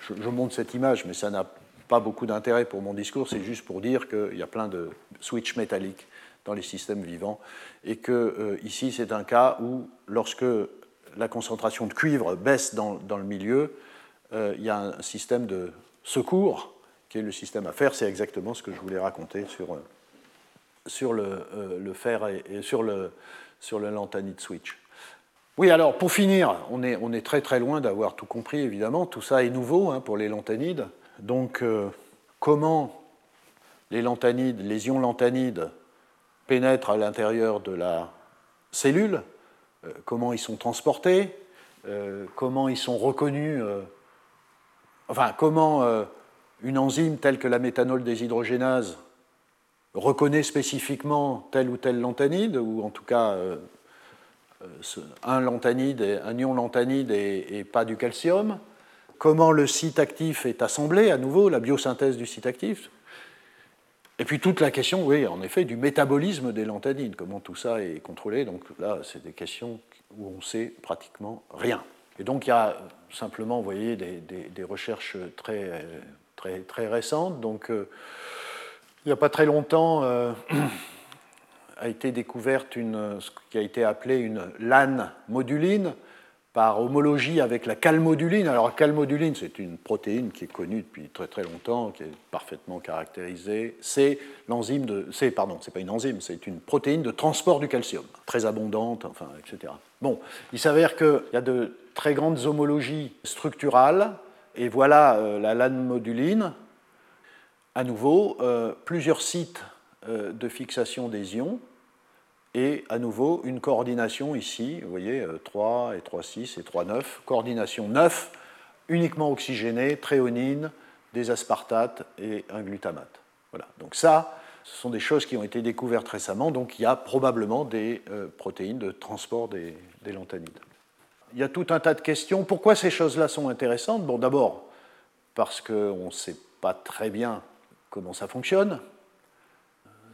Speaker 2: je, montre cette image, mais ça n'a pas beaucoup d'intérêt pour mon discours, c'est juste pour dire qu'il y a plein de switches métalliques dans les systèmes vivants, et que euh, ici c'est un cas où lorsque la concentration de cuivre baisse dans, le milieu, euh, il y a un système de secours qui est le système à fer. C'est exactement ce que je voulais raconter sur, euh, le, fer et, sur, le, sur switch. Oui, alors pour finir, on est, très très loin d'avoir tout compris, évidemment. Tout ça est nouveau hein, pour les lantanides. Donc, comment les lantanides, les ions lantanides pénètrent à l'intérieur de la cellule, comment ils sont transportés, comment ils sont reconnus enfin, comment euh, une enzyme telle que la méthanol déshydrogénase reconnaît spécifiquement tel ou tel lantanide, ou en tout cas euh, euh, un lantanide, un ion lantanide et, pas du calcium, comment le site actif est assemblé, à nouveau, la biosynthèse du site actif, et puis toute la question, oui, en effet, du métabolisme des lantanides, comment tout ça est contrôlé. Donc là, c'est des questions où on sait pratiquement rien. Et donc il y a simplement, vous voyez, des, recherches très, très, très récentes. Donc, euh, Il n'y a pas très longtemps, <clears throat> a été découverte une, ce qui a été appelé une LAN moduline par homologie avec la calmoduline. Alors, calmoduline, c'est une protéine qui est connue depuis très très longtemps, qui est parfaitement caractérisée. C'est l'enzyme de. C'est, pardon, c'est pas une enzyme, c'est une protéine de transport du calcium, très abondante, enfin, etc. Bon, il s'avère qu'il y a de très grandes homologies structurales, et voilà euh, la LAN moduline. À nouveau, euh, plusieurs sites euh, de fixation des ions et à nouveau une coordination ici, vous voyez, 3 et 3, 6 et 3, 9, coordination 9, uniquement oxygénée, tréonine, des aspartates et un glutamate. Voilà. Donc ça, ce sont des choses qui ont été découvertes récemment, donc il y a probablement des euh, protéines de transport des, des, lanthanides. Il y a tout un tas de questions. Pourquoi ces choses-là sont intéressantes? Bon, d'abord, parce qu'on ne sait pas très bien comment ça fonctionne,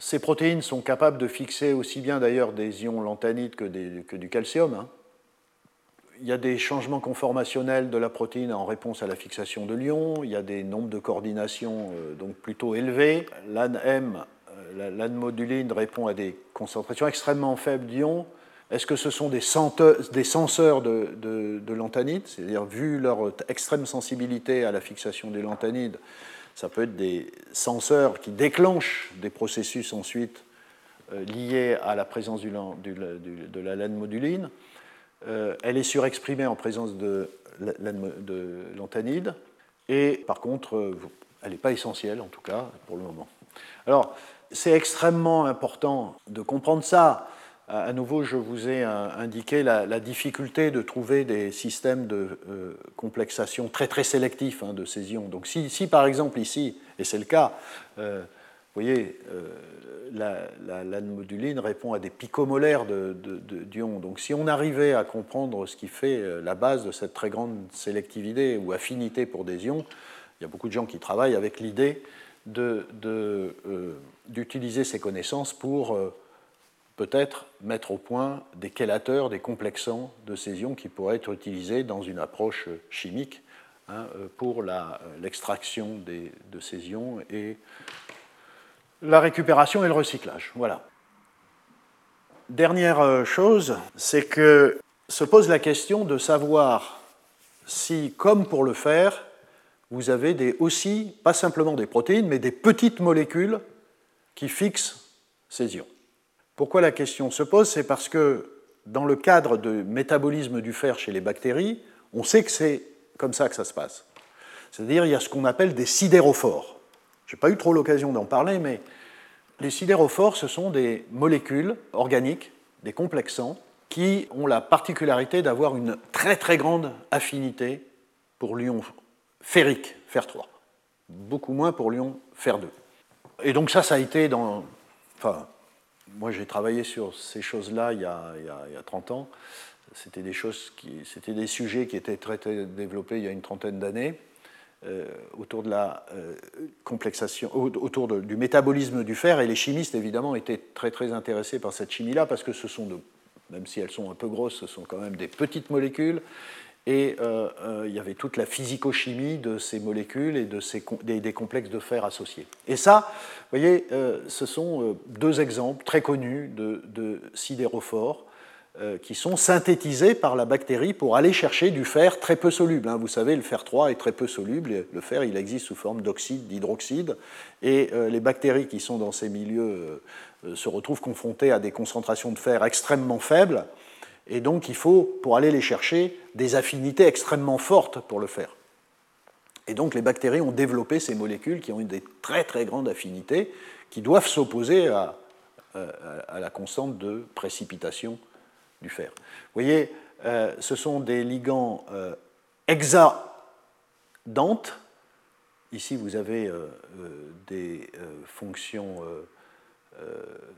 Speaker 2: ces protéines sont capables de fixer aussi bien d'ailleurs des ions lanthanides que, du calcium. Hein. Il y a des changements conformationnels de la protéine en réponse à la fixation de l'ion. Il y a des nombres de coordination euh, donc plutôt élevés. L'AN-M, euh, l'AN moduline, répond à des concentrations extrêmement faibles d'ions. Est-ce que ce sont des, senseurs de, de, de lanthanides C'est-à-dire, vu leur extrême sensibilité à la fixation des lanthanides, ça peut être des senseurs qui déclenchent des processus ensuite euh, liés à la présence de la laine moduline. Euh, elle est surexprimée en présence de, de l'anthanide. Et par contre, euh, elle n'est pas essentielle, en tout cas, pour le moment. Alors, c'est extrêmement important de comprendre ça à nouveau, je vous ai euh, indiqué la, difficulté de trouver des systèmes de euh, complexation très très sélectifs hein, de ces ions. Donc si, par exemple ici, et c'est le cas, euh, vous voyez, la, la, moduline répond à des picomolaires d'ions. Donc si on arrivait à comprendre ce qui fait la base de cette très grande sélectivité ou affinité pour des ions, il y a beaucoup de gens qui travaillent avec l'idée d'utiliser ces connaissances pour peut-être mettre au point des chélateurs, des complexants de ces ions qui pourraient être utilisés dans une approche chimique hein, pour l'extraction de ces ions et la récupération et le recyclage. Voilà. Dernière euh, chose, c'est que se pose la question de savoir si, comme pour le fer, vous avez aussi, pas simplement des protéines, mais des petites molécules qui fixent ces ions. Pourquoi la question se pose C'est parce que dans le cadre du métabolisme du fer chez les bactéries, on sait que c'est comme ça que ça se passe. C'est-à-dire il y a ce qu'on appelle des sidérophores. Je n'ai pas eu trop l'occasion d'en parler, mais les sidérophores, ce sont des molécules organiques, des complexants, qui ont la particularité d'avoir une très très grande affinité pour l'ion ferrique, fer 3, beaucoup moins pour l'ion fer 2. Et donc ça, ça a été dans, enfin, moi, j'ai travaillé sur ces choses-là il, y a 30 ans. C'était des, choses c'était des sujets qui étaient très, développés il y a une trentaine d'années. Euh, autour de la euh, complexation, autour du métabolisme du fer, et les chimistes évidemment étaient très très intéressés par cette chimie-là parce que ce sont même si elles sont un peu grosses, ce sont quand même des petites molécules, et euh, euh, il y avait toute la physico-chimie de ces molécules et de ces, des, complexes de fer associés. Et ça, vous voyez, euh, ce sont deux exemples très connus de, de sidérophores qui sont synthétisés par la bactérie pour aller chercher du fer très peu soluble. Hein. Vous savez, le fer 3 est très peu soluble. Le fer, il existe sous forme d'oxyde, d'hydroxyde. Et les bactéries qui sont dans ces milieux se retrouvent confrontées à des concentrations de fer extrêmement faibles et donc il faut, pour aller les chercher, des affinités extrêmement fortes pour le faire. Et donc les bactéries ont développé ces molécules qui ont une des très très grandes affinités, qui doivent s'opposer à, la constante de précipitation du fer. Vous voyez, euh, ce sont des ligands euh, hexadantes. Ici, vous avez euh, des fonctions euh,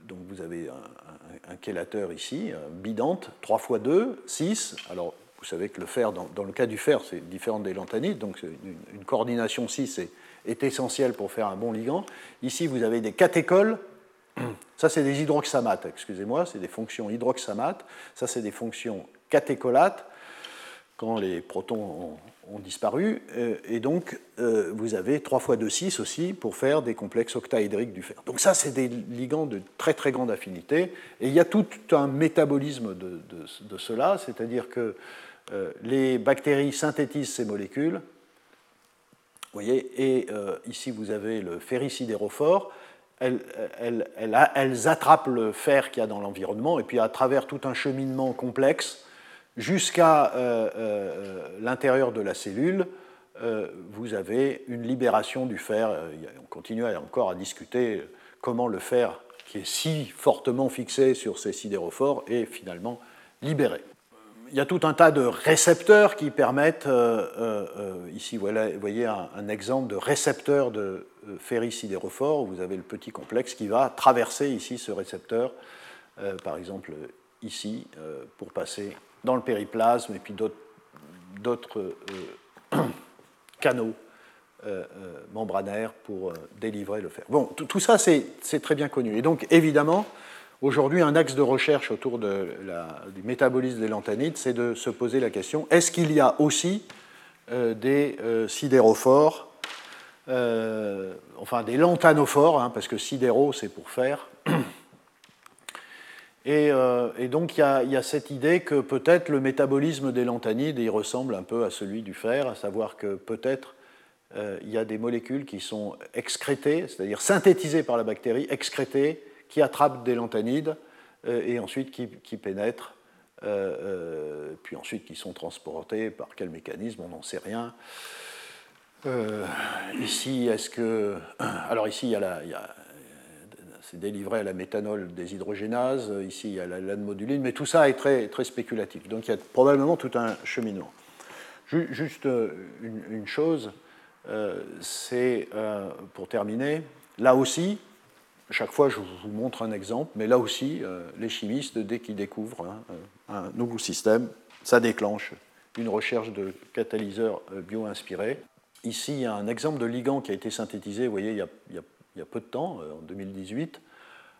Speaker 2: donc vous avez un, un, chélateur ici, bidante, 3 fois 2, 6. Alors vous savez que le fer, dans, le cas du fer, c'est différent des lanthanides, donc une, coordination 6 est, est, essentielle pour faire un bon ligand. Ici, vous avez des catécholes. <coughs> Ça, c'est des hydroxamates, excusez-moi, c'est des fonctions hydroxamates. Ça, c'est des fonctions catécholates. Quand les protons ont, disparu. et donc, vous avez 3 fois 2, 6 aussi pour faire des complexes octaédriques du fer. Donc ça, c'est des ligands de très très grande affinité. Et il y a tout un métabolisme de, cela, c'est-à-dire que les bactéries synthétisent ces molécules, voyez, et euh, ici vous avez le ferricidérophore. Elles, attrapent le fer qu'il y a dans l'environnement, et puis à travers tout un cheminement complexe, jusqu'à euh, euh, l'intérieur de la cellule, vous avez une libération du fer. On continue encore à discuter comment le fer, qui est si fortement fixé sur ces sidérophores, est finalement libéré il y a tout un tas de récepteurs qui permettent, euh, euh, euh, ici vous voyez un, exemple de récepteur de ferricidérophore, vous avez le petit complexe qui va traverser ici ce récepteur, par exemple ici, pour passer dans le périplasme et puis d'autres <clears throat> canaux membranaires pour délivrer le fer. Bon, tout ça c'est très bien connu. Et donc évidemment, Aujourd'hui, un axe de recherche autour du métabolisme des lanthanides, c'est de se poser la question est-ce qu'il y a aussi euh, des euh, sidérophores, euh, enfin des lanthanophores, hein, parce que sidéro c'est pour faire. <clears throat> Et, donc il y, a, cette idée que peut-être le métabolisme des lanthanides il ressemble un peu à celui du fer, à savoir que peut-être il y a des molécules qui sont excrétées, c'est-à-dire synthétisées par la bactérie, excrétées qui attrapent des lanthanides euh, et ensuite qui, pénètrent, euh, euh, puis ensuite qui sont transportés par quel mécanisme, on n'en sait rien. ici, est-ce que. Alors, ici, il y a la. C'est délivré à la méthanol déshydrogénase, ici il y a la lanmoduline, mais tout ça est très, très spéculatif. Donc il y a probablement tout un cheminement. Juste une, chose, c'est pour terminer, là aussi, chaque fois, je vous montre un exemple, mais là aussi, euh, les chimistes, dès qu'ils découvrent hein, euh, un nouveau système, ça déclenche une recherche de catalyseurs euh, bio-inspirés. Ici, il y a un exemple de ligand qui a été synthétisé, vous voyez, il y a, peu de temps, en 2018,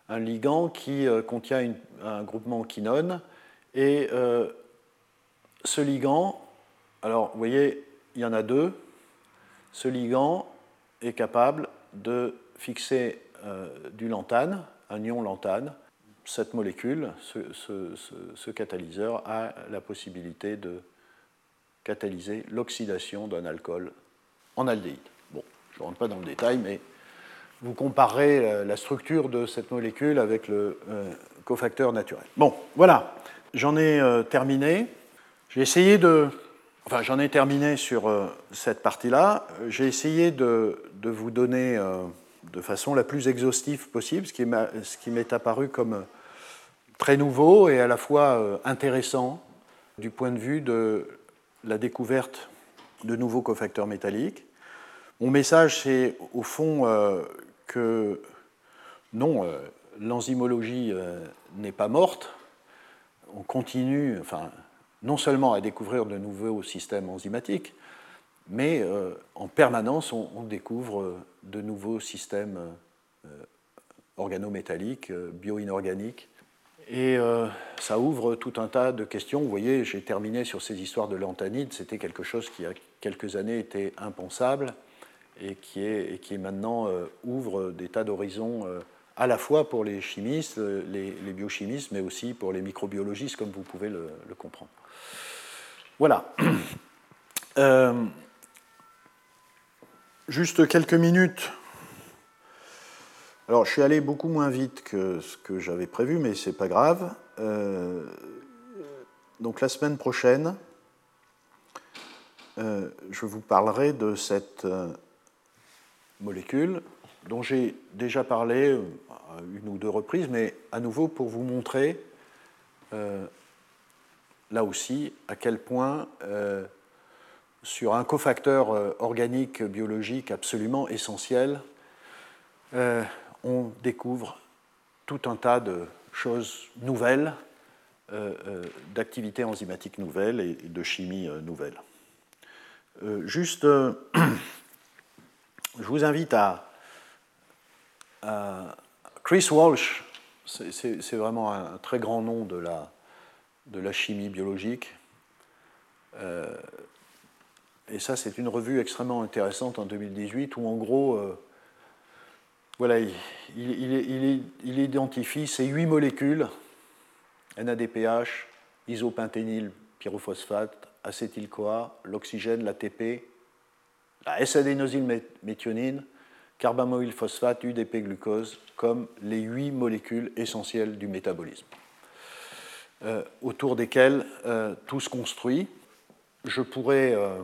Speaker 2: un ligand qui contient un groupement quinone. Et ce ligand, alors vous voyez, il y en a deux. Ce ligand est capable de fixer euh, du lantane, un ion lantane. Cette molécule, ce, catalyseur, a la possibilité de catalyser l'oxydation d'un alcool en aldéhyde. Bon, je ne rentre pas dans le détail, mais vous comparez euh, la structure de cette molécule avec le euh, cofacteur naturel. Bon, voilà, j'en ai terminé. J'ai essayé de. Enfin, j'en ai terminé sur cette partie-là. J'ai essayé de, vous donner de façon la plus exhaustive possible, ce qui m'est apparu comme très nouveau et à la fois euh, intéressant du point de vue de la découverte de nouveaux cofacteurs métalliques. Mon message, c'est au fond euh, que non, euh, l'enzymologie n'est pas morte. On continue, enfin, non seulement à découvrir de nouveaux systèmes enzymatiques, mais euh, en permanence, on, découvre euh, de nouveaux systèmes euh, organométalliques, bio-inorganiques. Et ça ouvre tout un tas de questions. Vous voyez, j'ai terminé sur ces histoires de lanthanides. C'était quelque chose qui, il y a quelques années, était impensable et qui, est, et qui maintenant ouvre des tas d'horizons à la fois pour les chimistes, les, biochimistes, mais aussi pour les microbiologistes, comme vous pouvez le, comprendre. Voilà. <clears throat> Juste quelques minutes. Alors, je suis allé beaucoup moins vite que ce que j'avais prévu, mais c'est pas grave. Euh, donc, la semaine prochaine, euh, je vous parlerai de cette euh, molécule dont j'ai déjà parlé à une ou deux reprises, mais à nouveau pour vous montrer là aussi à quel point sur un cofacteur euh, organique biologique absolument essentiel, euh, on découvre tout un tas de choses nouvelles, euh, d'activités enzymatiques nouvelles et de chimie nouvelle. juste, <clears throat> je vous invite à, Chris Walsh, c'est vraiment un très grand nom de la, de la chimie biologique. et ça, c'est une revue extrêmement intéressante en 2018 où, en gros, voilà, il, il, identifie ces huit molécules NADPH, isopentényl, pyrophosphate, acétyl-CoA, l'oxygène, l'ATP, la S-adénosylméthionine, carbamoyl phosphate, UDP-glucose, comme les huit molécules essentielles du métabolisme, euh, autour desquelles euh, tout se construit. Je pourrais, euh,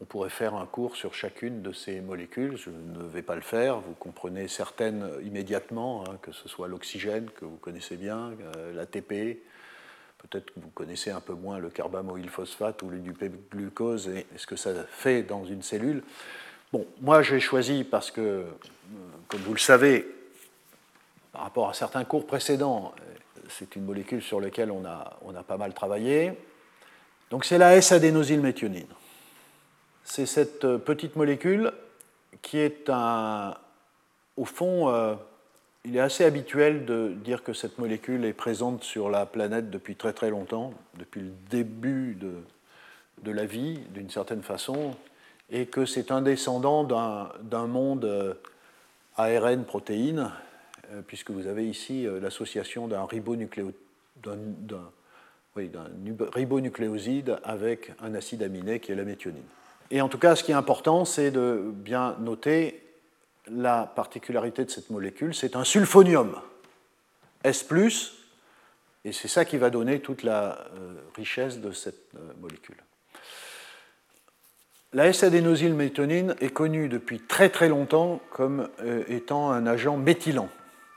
Speaker 2: on pourrait faire un cours sur chacune de ces molécules, je ne vais pas le faire, vous comprenez certaines immédiatement, hein, que ce soit l'oxygène, que vous connaissez bien, l'ATP, peut-être que vous connaissez un peu moins le carbamoyl phosphate ou l'UDP-glucose et ce que ça fait dans une cellule. Bon, moi j'ai choisi parce que, euh, comme vous le savez, par rapport à certains cours précédents, c'est une molécule sur laquelle on a, pas mal travaillé. Donc c'est la S-adénosylméthionine. C'est cette euh, petite molécule qui est un. Au fond, euh, il est assez habituel de dire que cette molécule est présente sur la planète depuis très très longtemps, depuis le début de, de la vie, d'une certaine façon et que c'est un descendant d'un monde euh, ARN-protéine, euh, puisque vous avez ici euh, l'association d'un ribonucléoside avec un acide aminé qui est la méthionine. Et en tout cas, ce qui est important, c'est de bien noter la particularité de cette molécule. C'est un sulfonium S, et c'est ça qui va donner toute la richesse de cette molécule. La S-adénosylméthionine est connue depuis très très longtemps comme euh, étant un agent méthylant.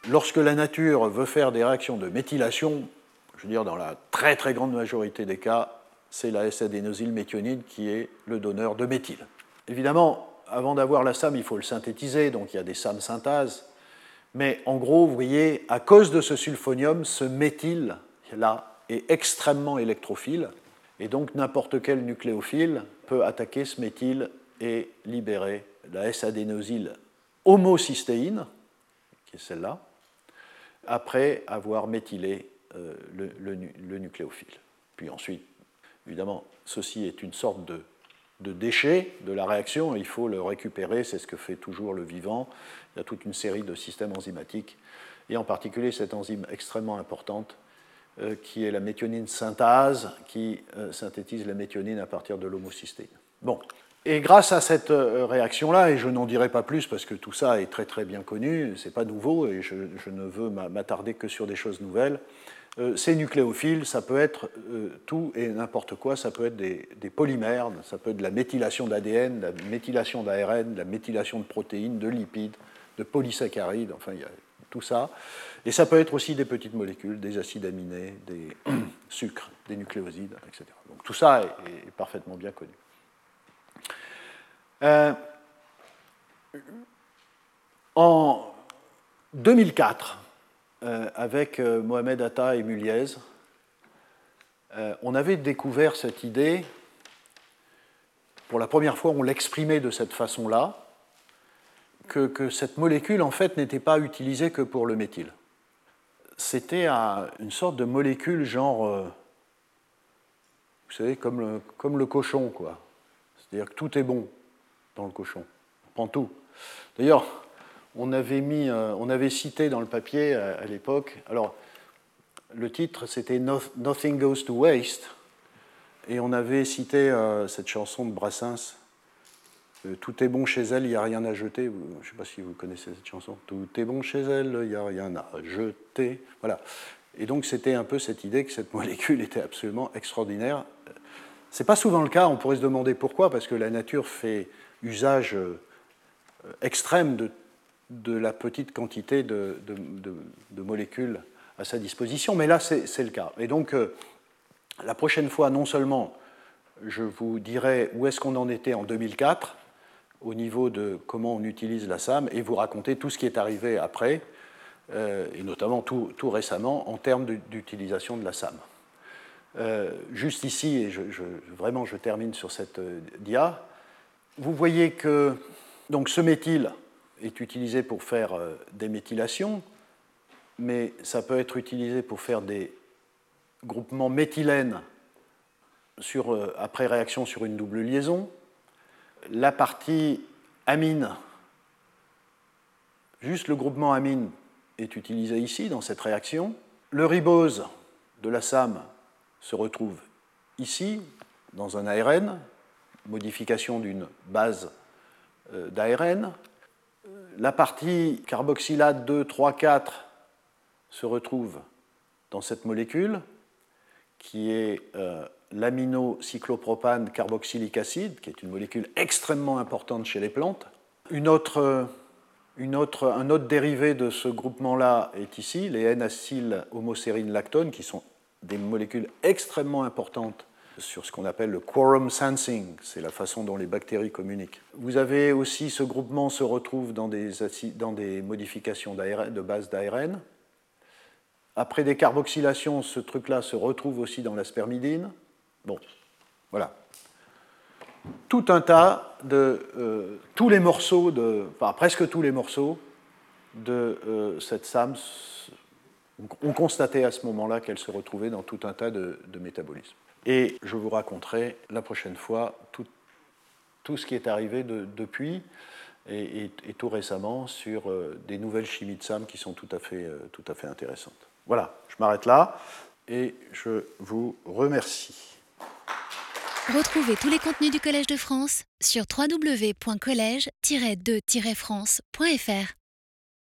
Speaker 2: Lorsque la nature veut faire des réactions de méthylation, je veux dire dans la très très grande majorité des cas, c'est la S-adénosylméthionine qui est le donneur de méthyle. Évidemment, avant d'avoir la SAM, il faut le synthétiser, donc il y a des SAM synthèses. Mais en gros, vous voyez, à cause de ce sulfonium, ce méthyle là est extrêmement électrophile. Et donc n'importe quel nucléophile peut attaquer ce méthyle et libérer la S-adénosyl homocystéine, qui est celle-là, après avoir méthylé euh, le, nucléophile. Puis ensuite, évidemment, ceci est une sorte de, de déchet de la réaction, il faut le récupérer, c'est ce que fait toujours le vivant. Il y a toute une série de systèmes enzymatiques, et en particulier cette enzyme extrêmement importante euh, qui est la méthionine synthase, qui euh, synthétise la méthionine à partir de l'homocystéine. Bon. Et grâce à cette euh, réaction-là, et je n'en dirai pas plus parce que tout ça est très très bien connu, c'est pas nouveau et je, ne veux m'attarder que sur des choses nouvelles, ces nucléophiles, ça peut être tout et n'importe quoi, ça peut être des, polymères, ça peut être de la méthylation d'ADN, de la méthylation d'ARN, de la méthylation de protéines, de lipides, de polysaccharides, enfin il y a tout ça. Et ça peut être aussi des petites molécules, des acides aminés, des <clears throat> sucres, des nucléosides, etc. Donc tout ça est, parfaitement bien connu. Euh, en 2004, euh, avec euh, Mohamed Atta et Muliez, on avait découvert cette idée, pour la première fois on l'exprimait de cette façon-là, que, cette molécule en fait n'était pas utilisée que pour le méthyle c'était une sorte de molécule genre, euh, vous savez, comme le, comme le cochon, quoi. C'est-à-dire que tout est bon dans le cochon. On prend tout. D'ailleurs, on avait mis, euh, on avait cité dans le papier à, l'époque. Alors, le titre c'était Nothing Goes to Waste, et on avait cité euh, cette chanson de Brassens euh, tout est bon chez elle, il n'y a rien à jeter. Je ne sais pas si vous connaissez cette chanson. Tout est bon chez elle, il n'y a rien à jeter. Voilà. Et donc c'était un peu cette idée que cette <laughs> molécule était absolument extraordinaire. Ce n'est pas souvent le cas, on pourrait se demander pourquoi, parce que la nature fait usage euh, extrême de, de la petite quantité de, molécules à sa disposition, mais là c'est le cas. Et donc euh, la prochaine fois, non seulement je vous dirai où est-ce qu'on en était en 2004, au niveau de comment on utilise la SAM et vous raconter tout ce qui est arrivé après, euh, et notamment tout, récemment, en termes d'utilisation de la SAM. Euh, juste ici, et vraiment je termine sur cette dia, vous voyez que donc, ce méthyle est utilisé pour faire des méthylations, mais ça peut être utilisé pour faire des groupements méthylènes sur, euh, après réaction sur une double liaison. La partie amine, juste le groupement amine est utilisé ici dans cette réaction. Le ribose de la SAM se retrouve ici dans un ARN, modification d'une base euh, d'ARN. La partie carboxylate 2, 3, 4 se retrouve dans cette molécule qui est euh, l'aminocyclopropane carboxylique acide, qui est une molécule extrêmement importante chez les plantes. Une autre, une un autre dérivé de ce groupement-là est ici, les N-acyl homocérine lactone, qui sont des molécules extrêmement importantes sur ce qu'on appelle le quorum sensing, c'est la façon dont les bactéries communiquent. Vous avez aussi, ce groupement se retrouve dans des, modifications de base d'ARN. Après des carboxylations, ce truc-là se retrouve aussi dans la spermidine. Bon, voilà. Tout un tas de. Euh, tous les morceaux, de, enfin presque tous les morceaux de euh, cette SAM ont constaté à ce moment-là qu'elle se retrouvait dans tout un tas de, métabolismes. Et je vous raconterai la prochaine fois tout, tout ce qui est arrivé depuis et, tout récemment sur euh, des nouvelles chimies de SAM qui sont tout à fait, tout à fait intéressantes. Voilà, je m'arrête là et je vous remercie.
Speaker 1: Retrouvez tous les contenus du Collège de France sur www.colège-2-france.fr.